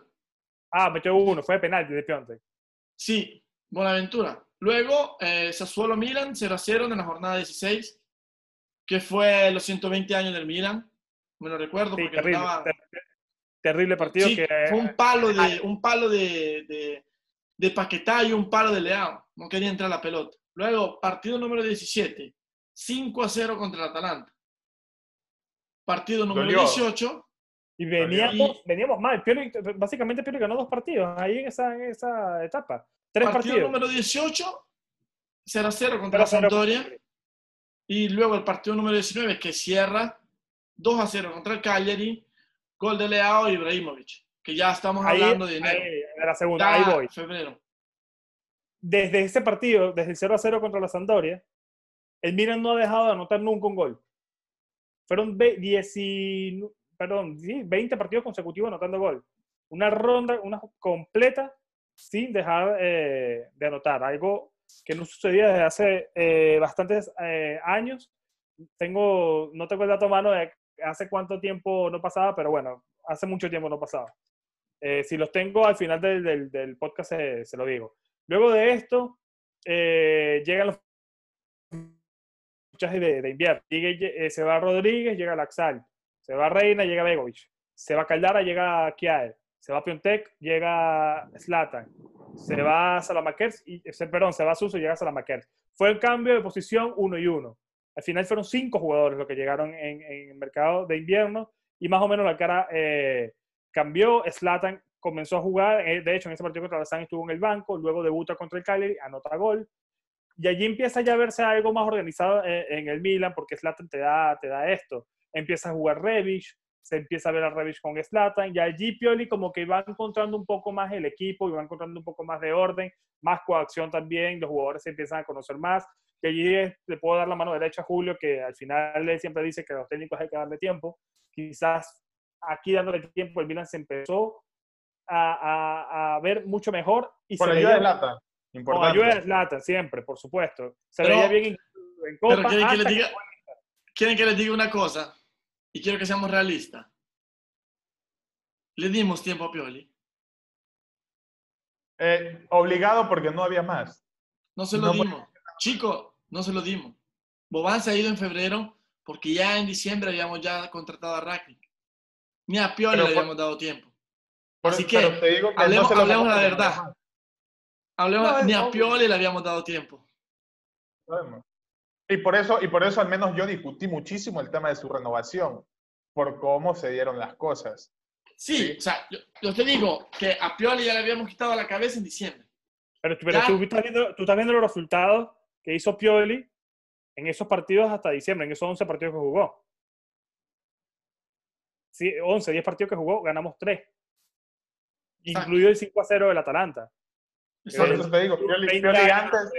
Ah, metió uno, fue penalti de Piontek. Sí, Bonaventura. Luego, eh, Sassuolo Milan 0 a 0 en la jornada 16, que fue los 120 años del Milan. Me lo recuerdo Sí, porque terrible, estaba- ter- terrible partido Sí, que fue un palo de un palo de, de, de Paquetá y un palo de Leao. No quería entrar la pelota. Luego, partido número 17, 5 a 0 contra el Atalanta. Partido número Dolió. 18, y veníamos, Y- veníamos mal. Pioli- básicamente Pioli ganó dos partidos ahí en esa, en esa etapa. Tres partido partidos. número 18, 0 a 0 contra la 0-0 Sampdoria. Y luego el partido número 19 que cierra 2 a 0 contra el Cagliari, gol de Leao y Ibrahimovic, que ya estamos Ahí, hablando de enero. ahí, de la segunda, ahí voy. febrero. Desde ese partido, desde el 0 a 0 contra la Sampdoria, el Milan no ha dejado de anotar nunca un gol. Fueron ve- 19 perdón, sí, 20 partidos consecutivos anotando gol. Una ronda, una completa sin dejar eh, de anotar. Algo que no sucedía desde hace eh, bastantes eh, años. Tengo, no tengo el dato a mano de hace cuánto tiempo no pasaba, pero bueno, hace mucho tiempo no pasaba. Eh, si los tengo al final del, del- del podcast, se, se lo digo. Luego de esto, eh, llegan los fichajes de, de invierno. Eh, se va Rodríguez, llega Laxal. Se va Reina, llega Begovic. Se va Caldara, llega Kiaer. Se va Piontek, llega Slatan. Se va Salamakers, y, eh, perdón, se va Suso llega Salamakers. Fue el cambio de posición uno y uno. Al final fueron cinco jugadores los que llegaron en, el mercado de invierno y más o menos la cara eh, cambió. Slatan comenzó a jugar, eh, de hecho en ese partido contra la San estuvo en el banco, luego debuta contra el Cagliari, anota gol. Y allí empieza ya a verse algo más organizado eh, en el Milan, porque Slatan te da, te da esto. Empieza a jugar Rebic, se empieza a ver a Rebic con Slatan, y allí Pioli como que va encontrando un poco más el equipo, y va encontrando un poco más de orden, más coacción también, los jugadores se empiezan a conocer más, y allí es- le puedo dar la mano derecha a Julio, que al final él siempre dice que a los técnicos hay que darle tiempo. Quizás aquí dándole tiempo, el Milan se empezó a, a- a ver mucho mejor y Por se ayuda de Lata. con Importante. ayuda de Zlatan, siempre, por supuesto. Se Pero- veía bien en Copa. Pero quieren que, les diga, quieren que les diga una cosa, y quiero que seamos realistas. Le dimos tiempo a Pioli. Eh, obligado porque no había más. No se lo No, dimos. Chico, no se lo dimos. Bobán se ha ido en febrero porque ya en diciembre habíamos ya contratado a Rakitic. Ni a Pioli Pero le habíamos dado tiempo. Por- Así que, pero te digo que hablemos- no se lo hablemos tomó la verdad. más. Hablemos, No, ni a. Pioli le habíamos dado tiempo. Y por eso, y por eso al menos yo discutí muchísimo el tema de su renovación, por cómo se dieron las cosas. Sí, Sí. o sea, yo, yo te digo que a Pioli ya le habíamos quitado la cabeza en diciembre. Pero, pero tú, estás viendo, tú estás viendo los resultados que hizo Pioli en esos partidos hasta diciembre, en esos 11 partidos que jugó. Sí, 11, 10 partidos que jugó, ganamos 3. Exacto. Incluido el 5 a 0 del Atalanta. Exacto. eso te digo, Pioli, 20 Pioli años, antes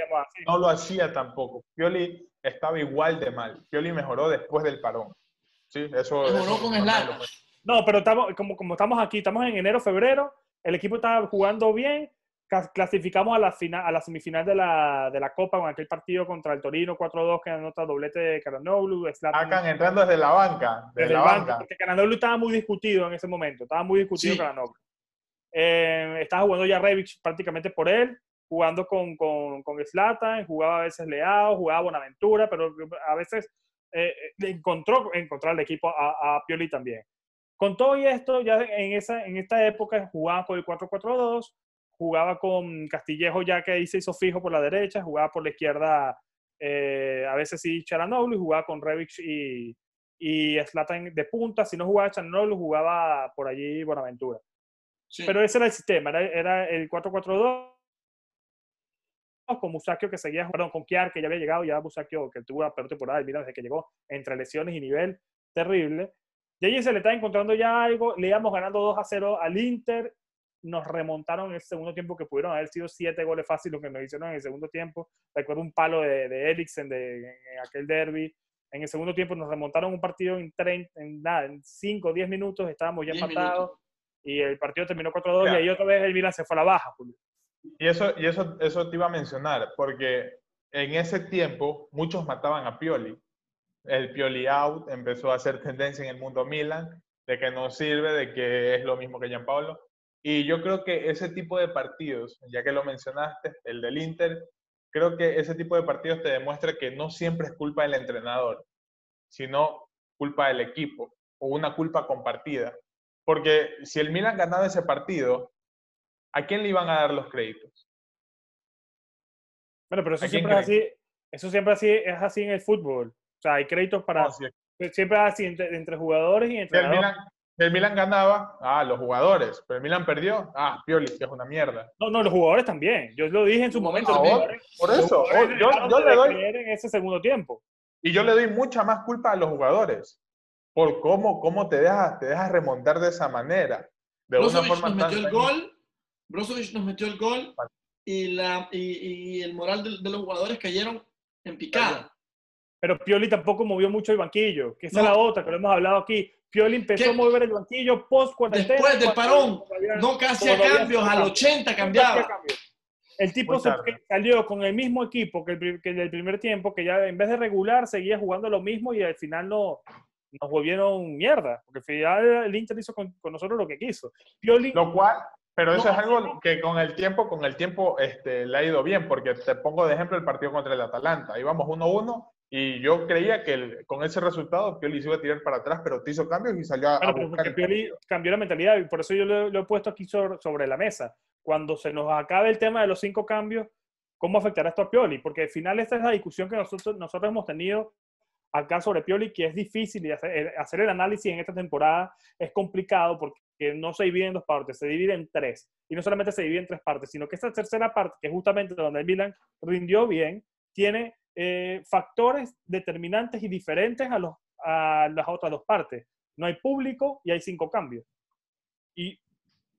no lo hacía tampoco. Pioli estaba igual de mal. Pioli mejoró después del parón. Sí, eso. Mejoró eso- con no, Zlatan. no, pero estamos, como, como estamos aquí, estamos en enero, febrero, el equipo estaba jugando bien, clasificamos a la, fina- a la semifinal de la, de la Copa con aquel partido contra el Torino 4-2 que anota doblete de Caranoglu, Hakan entrando desde la banca. Desde desde la banca. porque Caranoglu estaba muy discutido en ese momento, estaba muy discutido Sí. Caranoglu. Eh, estaba jugando ya Rebic prácticamente por él, jugando con, con, con Zlatan, jugaba a veces Leao, jugaba Bonaventura, pero a veces eh, eh, encontró encontrar el equipo a, a Pioli también. Con todo y esto, ya en, esa, en esta época jugaba con el 4-4-2, jugaba con Castillejo ya que ahí se hizo fijo por la derecha, jugaba por la izquierda eh, a veces sí Charanoglu y jugaba con Rebic y, y Zlatan de punta. Si no jugaba Charanoglu, jugaba por allí Bonaventura. Sí. Pero ese era el sistema, era, era el 4-4-2 con Musacchio que seguía, perdón, con Kiar que ya había llegado, ya Musacchio que tuvo la peor temporada Milan desde que llegó, entre lesiones y nivel terrible. Y allí se le está encontrando ya algo, le íbamos ganando 2 a 0 al Inter, nos remontaron en el segundo tiempo que pudieron haber sido 7 goles fáciles lo que nos hicieron en el segundo tiempo. Recuerdo un palo de, de Eriksen de, en aquel derby. En el segundo tiempo nos remontaron un partido en, 30, en nada, en 5 o 10 minutos, estábamos ya 10 empatados y el partido terminó 4-2 y ahí otra vez el Milan se fue a la baja, Julio. Y eso, y eso, eso te iba a mencionar, porque en ese tiempo muchos mataban a Pioli. El Pioli out empezó a hacer tendencia en el mundo Milan, de que no sirve, de que es lo mismo que Gianpaolo. Y yo creo que ese tipo de partidos, ya que lo mencionaste, el del Inter, creo que ese tipo de partidos te demuestra que no siempre es culpa del entrenador, sino culpa del equipo o una culpa compartida. Porque si el Milan ganaba ese partido, ¿a quién le iban a dar los créditos? Bueno, pero eso siempre es así, eso siempre así, es así en el fútbol. O sea, hay créditos para... Siempre es así entre, jugadores y entrenadores. El Milan, ganaba, ah, los jugadores. Pero el Milan perdió, ah, Pioli, que es una mierda. No, no, los jugadores también. Yo lo dije en su momento. por eso, yo, yo le doy... En ese segundo tiempo. Y yo le doy mucha más culpa a los jugadores por cómo, cómo te dejas te dejas remontar de esa manera. De una forma nos metió el gol, Brozovic nos metió el gol y, la, y, y el moral de, los jugadores cayeron en picada. Pero Pioli tampoco movió mucho el banquillo, que esa es la otra que lo hemos hablado aquí. Pioli empezó a mover el banquillo post cuarentena. Después del parón, no casi a cambios, al 80 cambiaba. El tipo salió con el mismo equipo que el, que el primer tiempo, que ya en vez de regular seguía jugando lo mismo y al final no, nos volvieron mierda, porque al final el Inter hizo con, nosotros lo que quiso. lo cual, pero eso es algo que con el tiempo, con el tiempo este, le ha ido bien, porque te pongo de ejemplo el partido contra el Atalanta. Íbamos 1-1 y yo creía que con ese resultado Pioli se iba a tirar para atrás, pero te hizo cambios y salió a, bueno, Pioli cambió la mentalidad y por eso yo lo, he puesto aquí sobre, la mesa. Cuando se nos acabe el tema de los cinco cambios, ¿cómo afectará esto a Pioli? Porque al final esta es la discusión que nosotros, nosotros hemos tenido acá sobre Pioli, que es difícil y hacer, hacer, el análisis en esta temporada es complicado porque no se divide en dos partes, se divide en tres. Y no solamente se divide en tres partes, sino que esta tercera parte, que es justamente donde el Milan rindió bien, tiene eh, factores determinantes y diferentes a, los, a las otras dos partes. No hay público y hay cinco cambios. Y,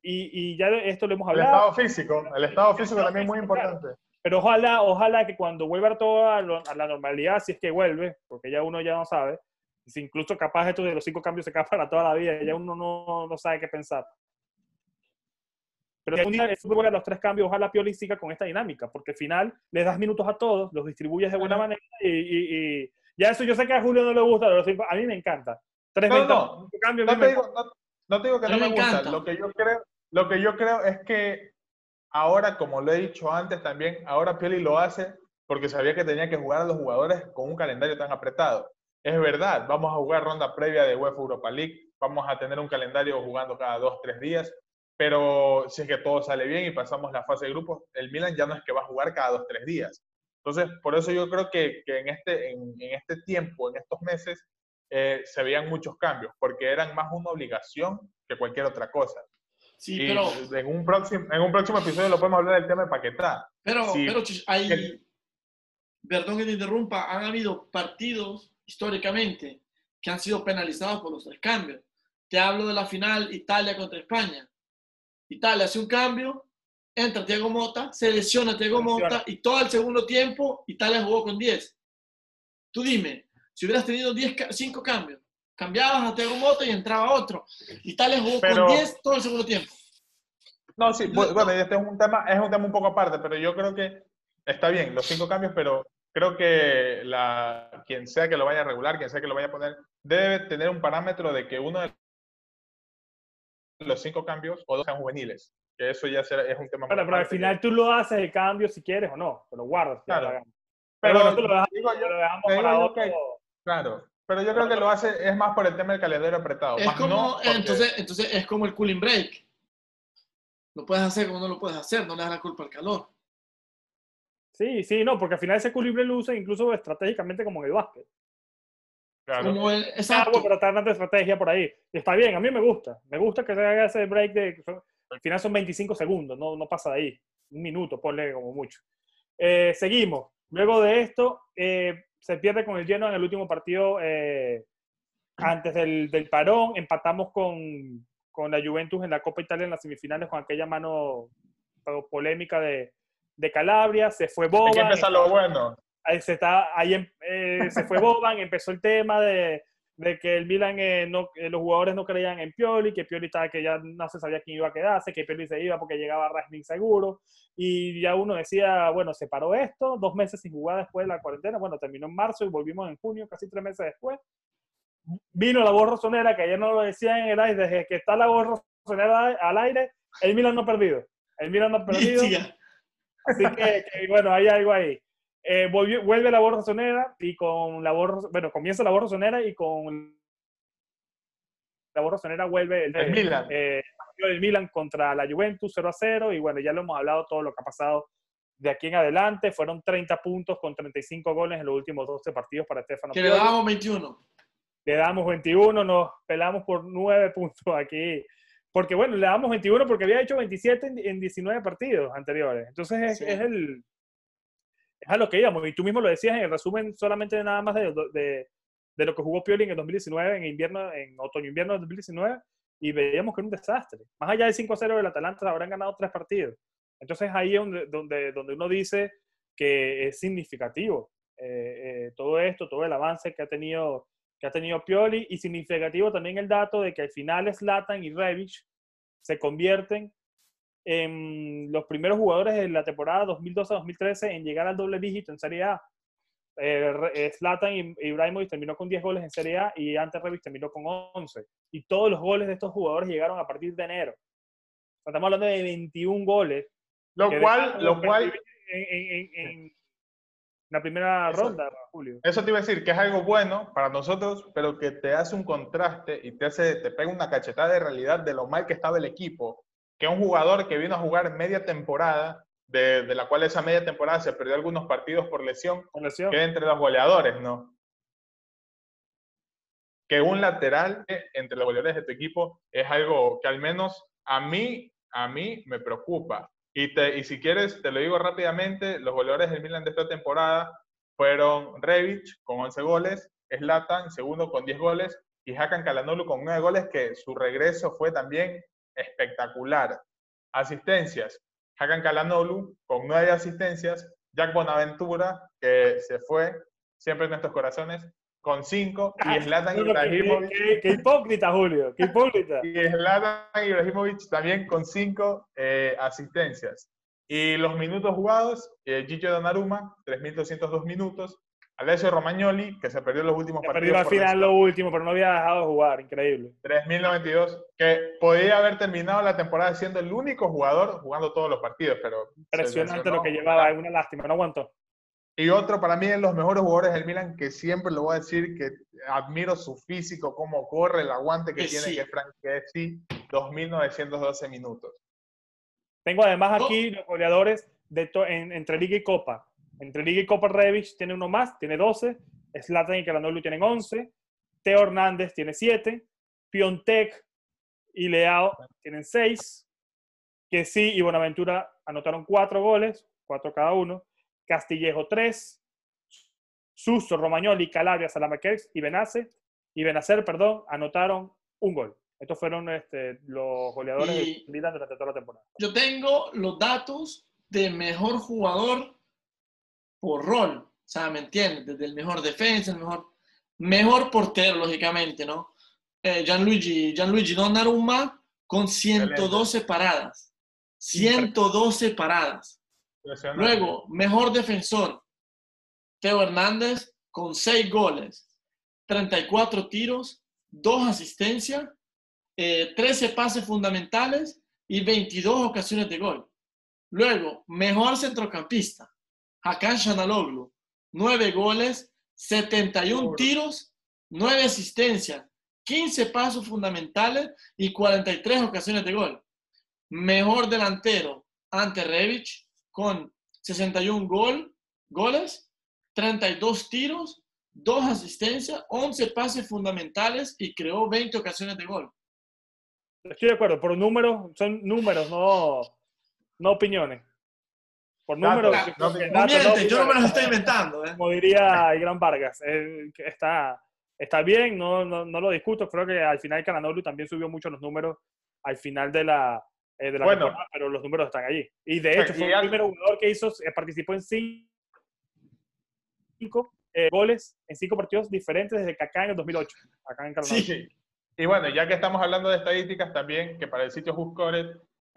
y, y ya esto lo hemos hablado. El estado físico, el estado físico también es muy importante. Pero ojalá, ojalá que cuando vuelva todo a, la normalidad, si es que vuelve, porque ya uno ya no sabe, si incluso capaz esto de los cinco cambios se queda para toda la vida, ya uno no, no sabe qué pensar. Pero si un día el fútbol a los tres cambios, ojalá Pioli siga con esta dinámica, porque al final le das minutos a todos, los distribuyes de buena manera y, y, ya eso yo sé que a Julio no le gusta, pero a mí me encanta. Tres no, no, cambios, no, te digo, no, te digo, que no me, me gusta. Lo que, yo creo, lo que yo creo es que Ahora, como lo he dicho antes también, ahora Pioli lo hace porque sabía que tenía que jugar a los jugadores con un calendario tan apretado. Es verdad, vamos a jugar ronda previa de UEFA Europa League, vamos a tener un calendario jugando cada dos, tres días, pero si es que todo sale bien y pasamos la fase de grupos, el Milan ya no es que va a jugar cada dos, tres días. Entonces, por eso yo creo que, que en, este, en, este tiempo, en estos meses, eh, se veían muchos cambios, porque eran más una obligación que cualquier otra cosa. Sí, pero... En un, próximo, en un próximo episodio lo podemos hablar del tema de Paquetá. Pero, pero hay... Perdón que te interrumpa, han habido partidos históricamente que han sido penalizados por los tres cambios. Te hablo de la final Italia contra España. Italia hace un cambio, entra Thiago Mota, se lesiona Thiago Mota y todo el segundo tiempo Italia jugó con 10. Tú dime, si hubieras tenido 10, 5 cambios, cambiabas a Thiago Moto y entraba otro. Italia jugó con 10 todo el segundo tiempo. No, sí, bueno, este es un tema, es un tema un poco aparte, pero yo creo que está bien los cinco cambios, pero creo que la, quien sea que lo vaya a regular, quien sea que lo vaya a poner, debe tener un parámetro de que uno de los cinco cambios o dos sean juveniles. Que eso ya es un tema Pero, pero al final tú lo haces el cambio si quieres o no, te lo guardas. Claro. Pero, bueno, tú lo dejamos, digo, yo, lo dejamos para otro. claro, pero yo creo que lo hace es más por el tema del calendario apretado. Es como, entonces, entonces es como el cooling break. Lo puedes hacer como no lo puedes hacer, no le das la culpa al calor. Sí, sí, no, porque al final ese cooling break lo usa incluso estratégicamente como en el básquet. Claro. Como el, exacto. pero está de estrategia por ahí. está bien, a mí me gusta. Me gusta que se haga ese break de... al final son 25 segundos, no, no pasa de ahí. Un minuto, ponle como mucho. Eh, seguimos. Luego de esto, eh, se pierde con el lleno en el último partido eh, antes del, del, parón. Empatamos con, con, la Juventus en la Copa Italia en las semifinales con aquella mano polémica de, de Calabria. Se fue que lo bueno. Ahí, se, está, ahí em, eh, se fue Boban, empezó el tema de, de que el Milan, eh, no, los jugadores no creían en Pioli, que Pioli estaba que ya no se sabía quién iba a quedarse, que Pioli se iba porque llegaba Rasnik seguro, y ya uno decía, bueno, se paró esto, dos meses sin jugar después de la cuarentena, bueno, terminó en marzo y volvimos en junio, casi tres meses después. Vino la voz rosonera, que ayer no lo decían en el aire, desde que está la voz rosonera al aire, el Milan no ha perdido. El Milan no ha perdido. *laughs* Así que, que, bueno, hay algo ahí. Eh, volvió- vuelve la voz rosonera y con la voz, bueno, comienza la voz rosonera y con la voz rosonera vuelve el, El Milan. eh, del Milan contra la Juventus 0 a 0 y bueno, ya lo hemos hablado todo lo que ha pasado de aquí en adelante. Fueron 30 puntos con 35 goles en los últimos 12 partidos para Stefano Que le dábamos 21. Le damos 21, nos pelamos por 9 *laughs* puntos aquí. Porque bueno, le damos 21 porque había hecho 27 en, en 19 partidos anteriores. Entonces es, Sí. es el es a lo que íbamos. Y tú mismo lo decías en el resumen solamente nada más de, de, lo que jugó Pioli en el 2019, en invierno, en otoño-invierno del 2019, y veíamos que era un desastre. Más allá del 5-0 del Atalanta, habrán ganado tres partidos. Entonces ahí es donde, donde, donde uno dice que es significativo eh, eh, todo esto, todo el avance que ha tenido que ha tenido Pioli y significativo también el dato de que al final Zlatan y Rebic se convierten en los primeros jugadores de la temporada 2012-2013 en llegar al doble dígito en Serie A. Eh, eh, Zlatan y Ibrahimovic terminó con 10 goles en Serie A y antes Rebic terminó con 11. Y todos los goles de estos jugadores llegaron a partir de enero. Estamos hablando de 21 goles. Lo cual, lo cual, En, en- en- en la primera Eso- ronda, Julio. eso te iba a decir que es algo bueno para nosotros, pero que te hace un contraste y te hace, te pega una cachetada de realidad de lo mal que estaba el equipo, que un jugador que vino a jugar media temporada, de, de la cual esa media temporada se perdió algunos partidos por lesión, entre los goleadores, ¿no? Que un lateral eh, entre los goleadores de tu equipo es algo que al menos a mí, a mí me preocupa. Y, te, y si quieres, te lo digo rápidamente, los goleadores del Milan de esta temporada fueron Rebic con 11 goles, Zlatan segundo con 10 goles y Hakan Calhanoglu con 9 goles, que su regreso fue también espectacular. Asistencias, Hakan Calhanoglu con 9 asistencias, Jack Bonaventura, que se fue siempre en nuestros corazones, con 5, y Zlatan Ibrahimovic qué- qué hipócrita, Julio. Qué hipócrita. *laughs* y Zlatan Ibrahimovic también con cinco eh, asistencias. Y los minutos jugados, eh, Gigi Donnarumma, 3.202 minutos. Alessio Romagnoli, que se perdió los últimos Se partidos. perdió al final lesión, lo último, pero no había dejado de jugar. Increíble. 3.092, que podía haber terminado la temporada siendo el único jugador jugando todos los partidos, pero... Impresionante lo que llevaba. Es una lástima. No aguantó. Y otro para mí de los mejores jugadores del Milan, que siempre lo voy a decir, que admiro su físico, cómo corre, el aguante que Que tiene, sí. que es Frank Kessie, 2.912 minutos. Tengo además aquí los goleadores de en- entre Liga y Copa. Entre Liga y Copa, Rebic tiene uno más, tiene 12. Zlatan y Calhanoglu tienen 11. Teo Hernández tiene 7. Piontek y Leao tienen 6. Que sí y Buenaventura anotaron 4 goles, 4 cada uno. Castillejo 3. Suso, Romagnoli, Calabria, Salamakers y Benace y Benacer, perdón, anotaron un gol. Estos fueron este, los goleadores Y- del Milan durante toda la temporada. Yo tengo los datos de mejor jugador por rol. O sea, ¿me entiendes? Desde el mejor defensa, el mejor, mejor portero, lógicamente, ¿no? Eh, Gianluigi, Gianluigi Donnarumma con 112 paradas. 112 paradas. Luego, mejor defensor, Teo Hernández con 6 goles, 34 tiros, 2 asistencias, eh, 13 pases fundamentales y 22 ocasiones de gol. Luego, mejor centrocampista, Hakan Shanaloglu, 9 goles, 71 Seguro. tiros, 9 asistencias, 15 pasos fundamentales y 43 ocasiones de gol. Mejor delantero, Ante Rebic, con 61 gol, goles, 32 tiros, 2 asistencias, 11 pases fundamentales y creó 20 ocasiones de gol. Estoy de acuerdo, por números, son números, no, no opiniones. Por números. yo que no miente, yo no me los estoy inventando. ¿eh? Como diría el gran Vargas, eh, que está, está bien, no, no, no lo discuto. Creo que al final Cananolu también subió mucho los números al final de la, eh, de la Bueno. temporada, pero los números están allí. Y de hecho, fue el al- primer jugador que hizo, eh, participó en cinco eh, goles en cinco partidos diferentes desde Kaká en el 2008. Acá en. Sí. Y bueno, ya que estamos hablando de estadísticas también, que para el sitio Juscoret,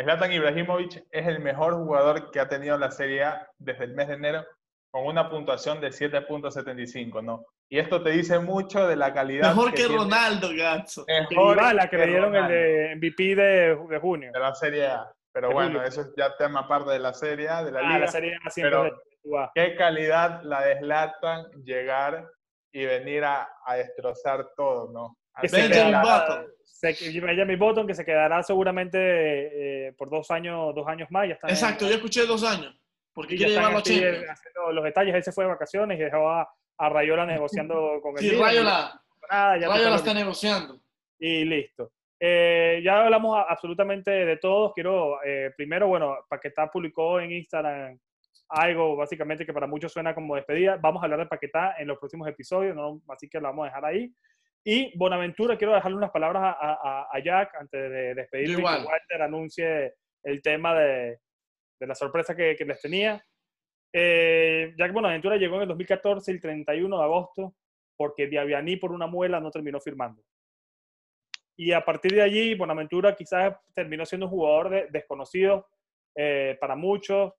Zlatan Ibrahimovic es el mejor jugador que ha tenido la Serie A desde el mes de enero, con una puntuación de 7.75, ¿no? Y esto te dice mucho de la calidad Mejor que Ronaldo, Gatso. Que Mejor que que le dieron el de MVP de, de junio. de la Serie A. Pero bueno, eso es ya tema aparte de la serie, de la Ah, liga. la serie A siempre pero- de A. ¿Qué calidad la de Zlatan llegar y venir a, a destrozar todo, no? Que se la- Benjamin Button, que se quedará seguramente eh, por dos años, dos años más. Ya está en- Exacto, yo escuché dos años. Porque ya están así, haciendo los detalles. Él se fue de vacaciones y dejó a, a Rayola negociando *laughs* con el Sí. Rayola, Nada, ya Rayola está negociando. y listo. Eh, ya hablamos absolutamente de todos. Quiero, eh, primero, bueno, Paquetá publicó en Instagram algo básicamente que para muchos suena como despedida. Vamos a hablar de Paquetá en los próximos episodios, ¿no? así que lo vamos a dejar ahí. Y Bonaventura, quiero dejarle unas palabras a, a- a Jack antes de despedirme y Igual. que Walter anuncie el tema de, de la sorpresa que, que les tenía. Eh, Jack Bonaventura llegó en el 2014, el 31 de agosto, porque Diabianí por una muela no terminó firmando. Y a partir de allí, Bonaventura quizás terminó siendo un jugador de- desconocido eh, para muchos.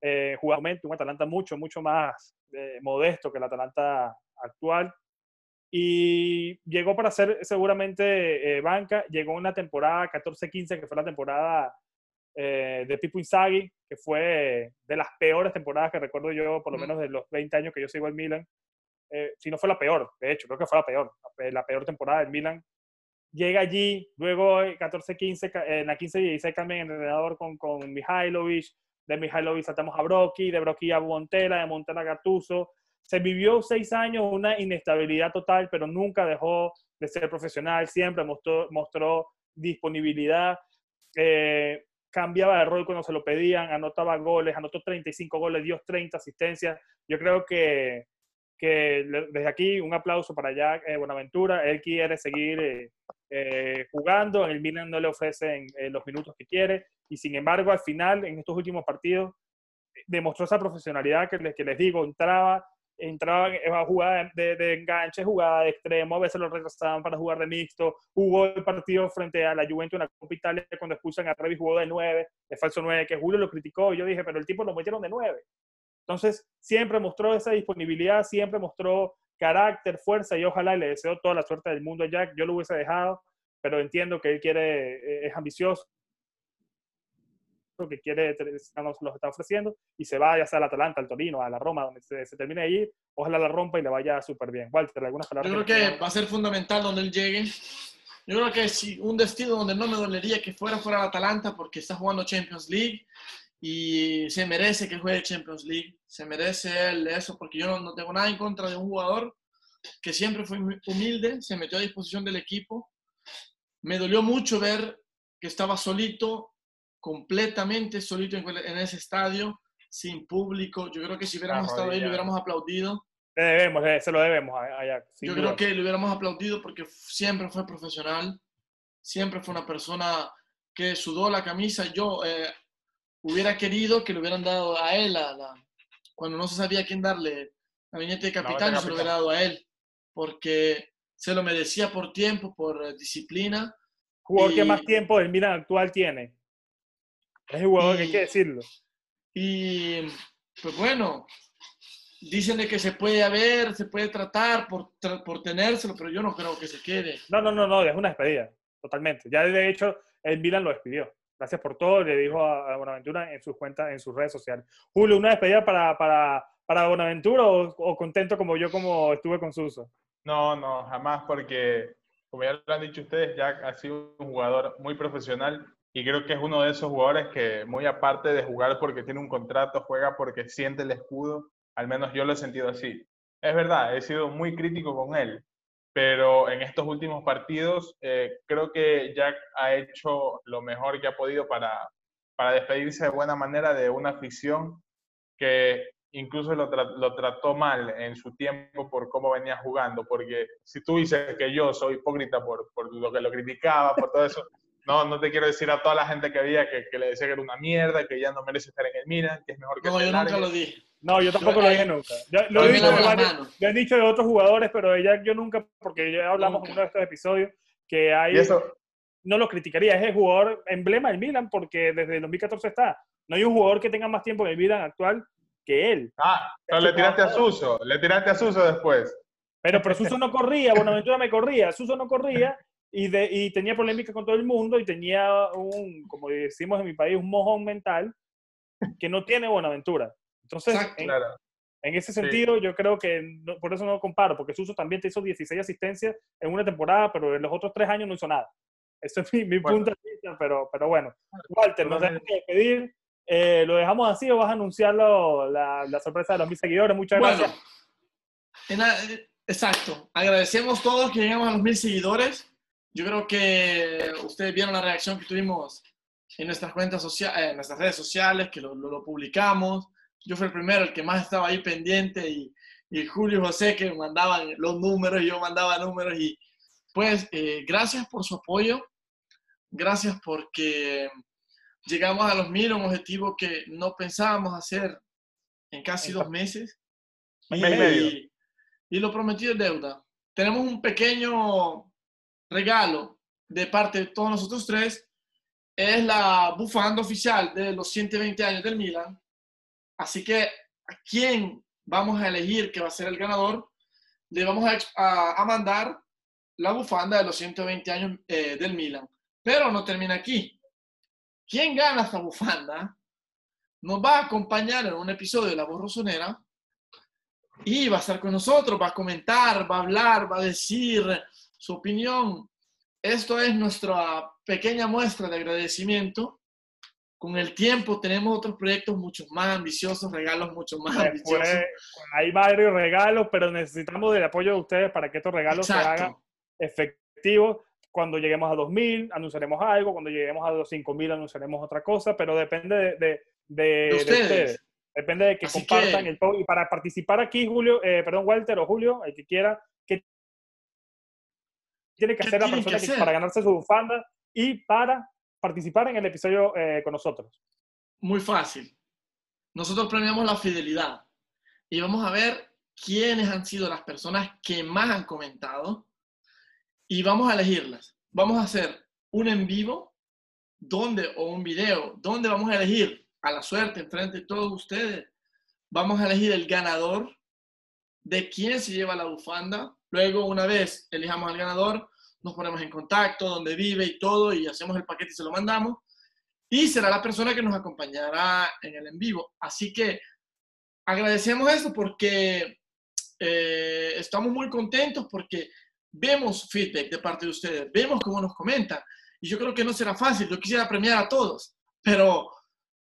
Eh, un Atalanta mucho, mucho más eh, modesto que el Atalanta actual. Y llegó para ser seguramente eh, banca. Llegó una temporada 14-15, que fue la temporada eh, de Pipo Inzaghi, que fue de las peores temporadas que recuerdo yo, por lo Mm. menos de los 20 años que yo sigo en Milan. Eh, si no fue la peor, de hecho, creo que fue la peor, la pe- la peor temporada del Milan. Llega allí, luego eh, 14-15, ca- en la 15-16 cambian el entrenador con, con Mihailovic, de Mihailovic saltamos a Brocky, de Brocky a Montela, de Montela a Gattuso. Se vivió seis años una inestabilidad total, pero nunca dejó de ser profesional, siempre mostró, mostró disponibilidad, eh, cambiaba de rol cuando se lo pedían, anotaba goles, anotó 35 goles, dio 30 asistencias. Yo creo que, que desde aquí un aplauso para Jack eh, Buenaventura. Él quiere seguir eh, eh, jugando, el Milan no le ofrecen eh, los minutos que quiere y sin embargo al final, en estos últimos partidos, eh, demostró esa profesionalidad que les, que les digo, entraba, entraba en- a jugar de, de enganche, jugada de extremo, a veces lo retrasaban para jugar de mixto, jugó el partido frente a la Juventus en la Copa Italia cuando expulsan a Revis, jugó de 9, de falso 9, que Julio lo criticó, y yo dije, pero el tipo lo metieron de 9. Entonces, siempre mostró esa disponibilidad, siempre mostró carácter, fuerza, y ojalá y le deseo toda la suerte del mundo a Jack. Yo lo hubiese dejado, pero entiendo que él quiere, eh, es ambicioso, que quiere, nos los está ofreciendo, y se va ya sea al Atalanta, al Torino, a la Roma, donde se, se termine de ir, ojalá la rompa y le vaya súper bien. Walter, algunas palabras. Yo creo que que va a ser fundamental donde él llegue. Yo creo que si un destino donde no me dolería que fuera fuera el Atalanta porque está jugando Champions League y se merece que juegue Champions League. Se merece él eso porque yo no, no tengo nada en contra de un jugador que siempre fue humilde, se metió a disposición del equipo. Me dolió mucho ver que estaba solito, completamente solito en, en ese estadio, sin público. Yo creo que si hubiéramos estado ahí, le hubiéramos aplaudido. Le debemos, se lo debemos a, Yo duda. creo que le hubiéramos aplaudido porque siempre fue profesional, siempre fue una persona que sudó la camisa. Yo eh, hubiera querido que le hubieran dado a él, a la- cuando no se sabía quién darle la viñeta de capitán, yo se lo hubiera dado a él, porque se lo merecía por tiempo, por eh, disciplina. jugador que y- más tiempo del Milan actual tiene. Es el jugador que hay Y- que decirlo. Y pues bueno, dicen de que se puede haber, se puede tratar por, por tenérselo, pero yo no creo que se quede. No, no, no, no, es una despedida, totalmente. Ya de hecho, el Milan lo despidió. Gracias por todo, le dijo a, Bonaventura en sus cuentas, en sus redes sociales. Julio, ¿una despedida para, para, para Bonaventura o, o contento como yo como estuve con Suso? No, no, jamás, porque como ya lo han dicho ustedes, Jack ha sido un jugador muy profesional y creo que es uno de esos jugadores que, muy aparte de jugar porque tiene un contrato, juega porque siente el escudo. Al menos yo lo he sentido así. Es verdad, he sido muy crítico con él, pero en estos últimos partidos eh, creo que Jack ha hecho lo mejor que ha podido para, para despedirse de buena manera de una afición que incluso lo, tra- lo trató mal en su tiempo por cómo venía jugando, porque si tú dices que yo soy hipócrita por, por lo que lo criticaba, por todo eso, *laughs* no, no te quiero decir a toda la gente que había que, que le decía que era una mierda, que ya no merece estar en el Milan, que es mejor que No, yo nunca largue. lo dije. No, yo tampoco Yo, lo eh, dije nunca. Yo- lo, he dicho de varios- lo he dicho de otros jugadores, pero de Jack yo nunca, porque ya hablamos en Nunca. uno de estos episodios, que hay, Y eso, no lo criticaría, es el jugador emblema del Milan porque desde el 2014 está. No hay un jugador que tenga más tiempo en el Milan actual que él. ah, pero le tiraste a Suso, le tiraste a Suso después. Pero, pero Suso no corría, Bonaventura me corría, Suso no corría y, de, y tenía polémica con todo el mundo y tenía un, como decimos en mi país, un mojón mental que no tiene Buenaventura. Entonces, en, en, ese sentido, yo creo que por eso no lo comparo, porque Suso también te hizo 16 asistencias en una temporada, pero en los otros tres años no hizo nada. Eso es mi, punto de vista, pero, pero bueno. Walter, nos tenemos que despedir. Eh, ¿Lo dejamos así o vas a anunciarlo la, la sorpresa de los mil seguidores? Muchas gracias. Eh, exacto. Agradecemos todos que llegamos a los mil seguidores. Yo creo que ustedes vieron la reacción que tuvimos en nuestras cuentas sociales, eh, en nuestras redes sociales, que lo, lo, publicamos. Yo fui el primero, el que más estaba ahí pendiente y, y Julio y José que mandaban los números y yo mandaba números y pues gracias por su apoyo, gracias porque llegamos a los mil, un objetivo que no pensábamos hacer en casi dos meses. Y, y, lo prometido es deuda. Tenemos un pequeño regalo de parte de todos nosotros tres. Es la bufanda oficial de los 120 años del Milan. Así que a quién vamos a elegir que va a ser el ganador, le vamos a, mandar la bufanda de los 120 años eh, del Milan. Pero no termina aquí quien gana esta bufanda nos va a acompañar en un episodio de La Borrosonera y va a estar con nosotros, va a comentar, va a hablar, va a decir su opinión. Esto es nuestra pequeña muestra de agradecimiento. Con el tiempo tenemos otros proyectos mucho más ambiciosos, regalos mucho más ambiciosos. hay varios regalos, pero necesitamos del apoyo de ustedes para que estos regalos se hagan efectivos. Cuando lleguemos a 2.000 anunciaremos algo, cuando lleguemos a los 5.000 anunciaremos otra cosa, pero depende de, de, ustedes. Depende de que compartan el post. Y para participar aquí, Julio, eh, perdón, Walter o Julio, el que quiera, ¿qué tiene que hacer la persona para ganarse su bufanda y para participar en el episodio eh, con nosotros? Muy fácil. Nosotros premiamos la fidelidad y vamos a ver quiénes han sido las personas que más han comentado y vamos a elegirlas. Vamos a hacer un en vivo donde, o un video donde vamos a elegir a la suerte enfrente de todos ustedes. Vamos a elegir el ganador de quién se lleva la bufanda. Luego, una vez elijamos al ganador, nos ponemos en contacto, donde vive y todo, y hacemos el paquete y se lo mandamos. Y será la persona que nos acompañará en el en vivo. Así que agradecemos eso porque eh, estamos muy contentos porque vemos feedback de parte de ustedes, vemos cómo nos comentan. Y yo creo que no será fácil, yo quisiera premiar a todos, pero,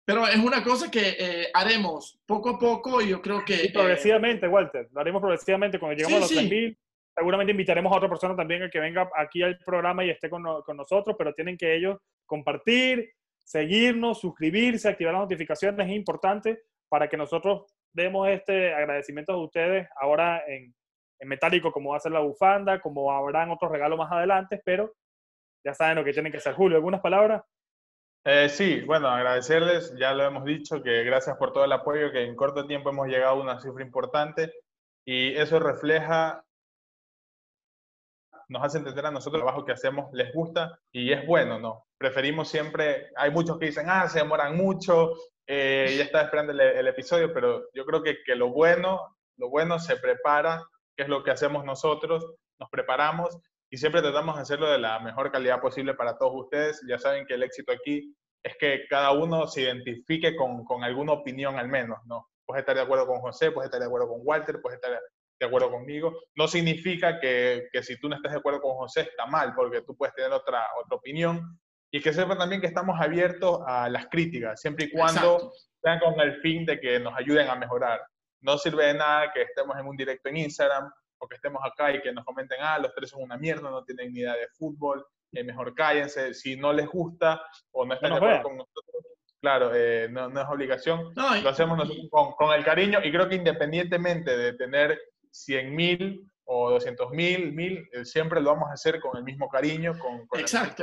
pero es una cosa que eh, haremos poco a poco y yo creo que... Y progresivamente, Walter, lo haremos progresivamente cuando lleguemos a los 3.000. Seguramente invitaremos a otra persona también a que venga aquí al programa y esté con, con nosotros, pero tienen que ellos compartir, seguirnos, suscribirse, activar las notificaciones, es importante para que nosotros demos este agradecimiento a ustedes ahora en, en metálico como va a ser la bufanda, como habrán otros regalos más adelante, pero ya saben lo que tienen que hacer. Julio, ¿algunas palabras? Eh, sí, bueno, agradecerles, ya lo hemos dicho, que gracias por todo el apoyo, que en corto tiempo hemos llegado a una cifra importante y eso refleja, nos hace entender a nosotros el trabajo que hacemos, les gusta y es bueno, ¿no? Preferimos siempre, hay muchos que dicen, ah, se demoran mucho, eh, ya está esperando el, el, episodio, pero yo creo que, que lo bueno, lo bueno se prepara que es lo que hacemos nosotros, nos preparamos y siempre tratamos de hacerlo de la mejor calidad posible para todos ustedes. Ya saben que el éxito aquí es que cada uno se identifique con, con alguna opinión al menos, ¿no? Puedes estar de acuerdo con José, puedes estar de acuerdo con Walter, puedes estar de acuerdo conmigo. No significa que, que, si tú no estás de acuerdo con José está mal, porque tú puedes tener otra, otra opinión. Y que sepan también que estamos abiertos a las críticas, siempre y cuando sean con el fin de que nos ayuden a mejorar no sirve de nada que estemos en un directo en Instagram o que estemos acá y que nos comenten, ah, los tres son una mierda, no tienen ni idea de fútbol, eh, mejor cállense. Si no les gusta o no están de acuerdo con nosotros, claro, eh, no, es obligación, lo hacemos nosotros con, el cariño y creo que independientemente de tener 100 mil o 200 mil, mil, eh, siempre lo vamos a hacer con el mismo cariño, con, con la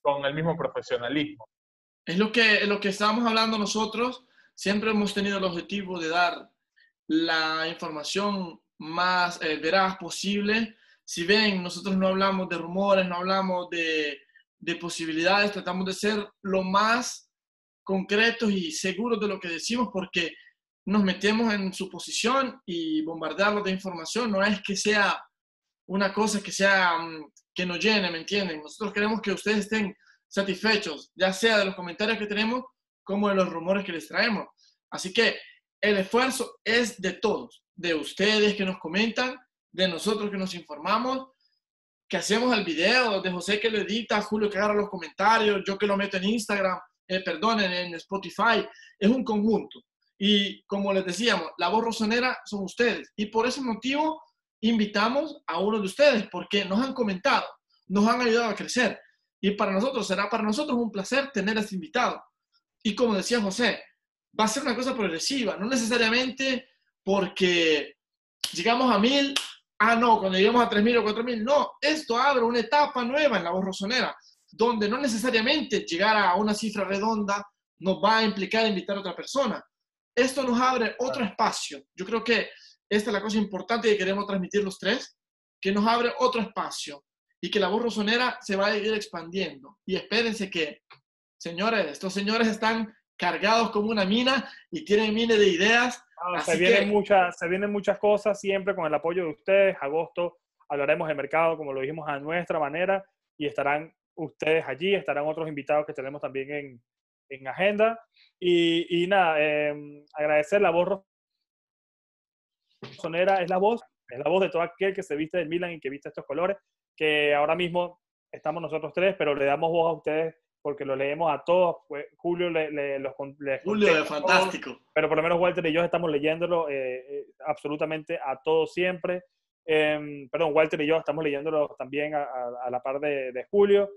con el mismo profesionalismo. Es lo que, lo que estábamos hablando nosotros, siempre hemos tenido el objetivo de dar la información más eh, veraz posible. Si ven, nosotros no hablamos de rumores, no hablamos de, de posibilidades, tratamos de ser lo más concretos y seguros de lo que decimos porque nos metemos en su posición y bombardearlos de información no es que sea una cosa que sea, mm, que nos llene, ¿me entienden? Nosotros queremos que ustedes estén satisfechos, ya sea de los comentarios que tenemos como de los rumores que les traemos. Así que el esfuerzo es de todos, de ustedes que nos comentan, de nosotros que nos informamos, que hacemos el video, de José que lo edita, Julio que agarra los comentarios, yo que lo meto en Instagram, eh, perdón, en, Spotify, es un conjunto. Y como les decíamos, la voz rosonera son ustedes. Y por ese motivo invitamos a uno de ustedes, porque nos han comentado, nos han ayudado a crecer. Y para nosotros, será para nosotros un placer tener a este invitado. Y como decía José, va a ser una cosa progresiva, no necesariamente porque llegamos a mil, ah, no, cuando lleguemos a tres mil o cuatro mil, no, esto abre una etapa nueva en la voz rosonera, donde no necesariamente llegar a una cifra redonda nos va a implicar invitar a otra persona. Esto nos abre otro espacio. Yo creo que esta es la cosa importante que queremos transmitir los tres, que nos abre otro espacio y que la voz rosonera se va a ir expandiendo. Y espérense que, señores, estos señores están cargados como una mina y tienen miles de ideas. Ah, se, vienen muchas, se vienen muchas cosas siempre con el apoyo de ustedes. Agosto hablaremos de mercado, como lo dijimos, a nuestra manera y estarán ustedes allí, estarán otros invitados que tenemos también en, en agenda. Y, y nada, eh, agradecer la voz rosonera, es la voz, es la voz de todo aquel que se viste del Milan y que viste estos colores que ahora mismo estamos nosotros tres, pero le damos voz a ustedes porque lo leemos a todos. Pues, Julio le, le, los, Julio es fantástico. pero por lo menos Walter y yo estamos leyéndolo eh, eh, absolutamente a todos siempre. Em, perdón, Walter y yo estamos leyéndolo también a, la par de, de Julio.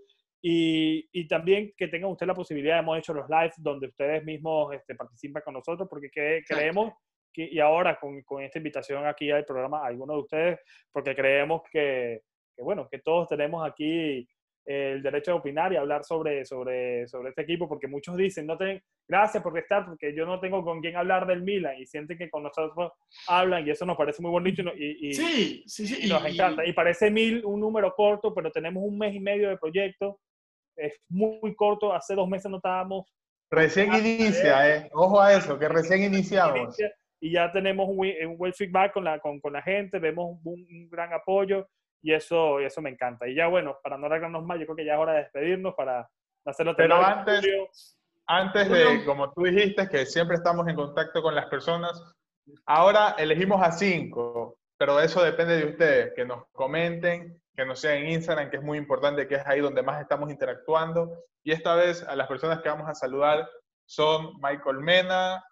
Y, y, también que tengan ustedes la posibilidad, hemos hecho los lives donde ustedes mismos este, participan con nosotros, porque creemos que, y ahora con, con, esta invitación aquí al programa, a algunos de ustedes, porque creemos que, que bueno, que todos tenemos aquí el derecho de opinar y hablar sobre, sobre, sobre este equipo, porque muchos dicen, no ten, gracias por estar, porque yo no tengo con quién hablar del Milan, y sienten que con nosotros hablan, y eso nos parece muy bonito, y, y, sí, sí, sí, nos encanta. Y parece mil un número corto, pero tenemos un mes y medio de proyecto, es muy, corto, hace dos meses no estábamos... Recién inicia, eh. ojo a eso, que recién iniciamos. Y ya tenemos un, un buen feedback con la, con, con la gente, vemos un, un gran apoyo, y eso, eso me encanta. Y ya bueno, para no arreglarnos más, yo creo que ya es hora de despedirnos para hacerlo Pero antes, antes de, como tú dijiste, que siempre estamos en contacto con las personas, ahora elegimos a cinco, pero eso depende de ustedes, que nos comenten, que nos sean en Instagram, que es muy importante, que es ahí donde más estamos interactuando. Y esta vez a las personas que vamos a saludar son Michael Mena,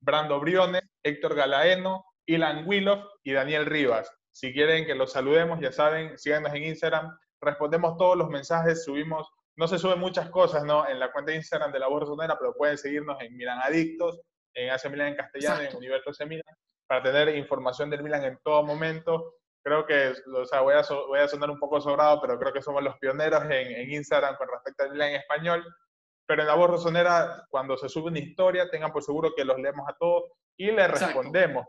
Brando Briones, Héctor Galaeno, Ilan Willow y Daniel Rivas. Si quieren que los saludemos, ya saben, síganos en Instagram. Respondemos todos los mensajes, subimos, no se suben muchas cosas, ¿no? En la cuenta de Instagram de la Voz Rosonera, pero pueden seguirnos en Milan Adictos, en AC Milan en castellano, en Universo AC Milan, para tener información del Milan en todo momento. Creo que, o sea, voy a, voy a sonar un poco sobrado, pero creo que somos los pioneros en, en Instagram con respecto al en español. Pero en la Voz Rosonera, cuando se sube una historia, tengan por seguro que los leemos a todos y les respondemos,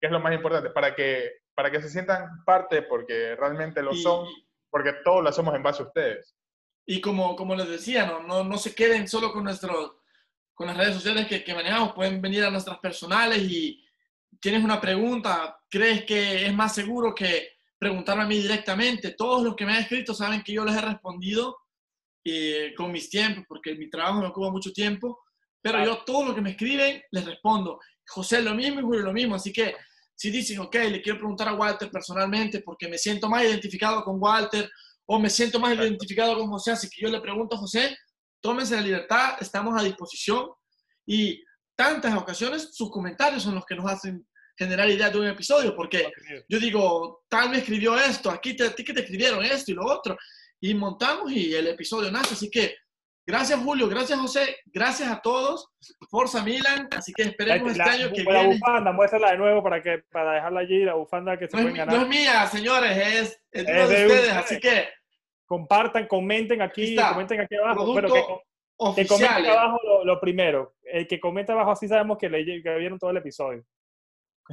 que es lo más importante, para que para que se sientan parte, porque realmente lo son, porque todo lo hacemos en base a ustedes. Y como, como les decía, no, no, no se queden solo con, nuestro, con las redes sociales que, que manejamos, pueden venir a nuestras personales y tienes una pregunta, crees que es más seguro que preguntarme a mí directamente. Todos los que me han escrito saben que yo les he respondido eh, con mis tiempos, porque mi trabajo me ocupa mucho tiempo, pero yo todo lo que me escriben les respondo. José lo mismo y Julio lo mismo, así que si dicen, ok, le quiero preguntar a Walter personalmente porque me siento más identificado con Walter o me siento más identificado con José, así que yo le pregunto a José, tómense la libertad, estamos a disposición y tantas ocasiones sus comentarios son los que nos hacen generar ideas de un episodio, porque yo digo, tal me escribió esto, aquí te, que te escribieron esto y lo otro, y montamos y el episodio nace, así que Gracias, Julio. Gracias, José. Gracias a todos. Forza Milan. Así que esperemos este año que la viene. La bufanda, muéstrala de nuevo para, que, para dejarla allí, la bufanda que se pueden ganar. No es mía, señores, es, es, de, ustedes. Así que. Compartan, comenten aquí, comenten aquí abajo. Pero que, que comenten abajo lo, primero. El que comenta abajo, así sabemos que, le, que vieron todo el episodio.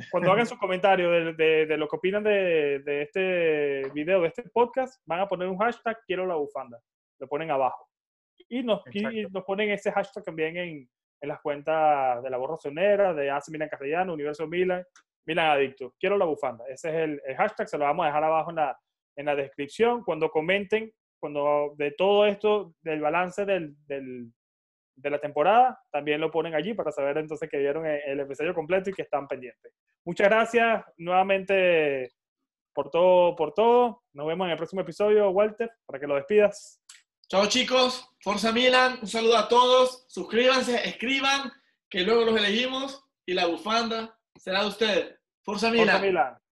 Cuando hagan sus comentarios de, de, de, lo que opinan de, de este video, de este podcast, van a poner un hashtag quiero la bufanda. Lo ponen abajo. Y nos, nos ponen ese hashtag también en, en las cuentas de la Borra Sonera, de AC Milan Castellano, Universo Milan, Milan Adicto. Quiero la bufanda. Ese es el, hashtag, se lo vamos a dejar abajo en la, en la descripción. Cuando comenten, cuando de todo esto, del balance del, de la temporada, también lo ponen allí para saber entonces que vieron el, episodio completo y que están pendientes. Muchas gracias nuevamente por todo, por todo. Nos vemos en el próximo episodio, Walter, para que lo despidas. Chao chicos, Forza Milan, un saludo a todos, suscríbanse, escriban, que luego los elegimos y la bufanda será de ustedes. Forza Milan. Forza Milan.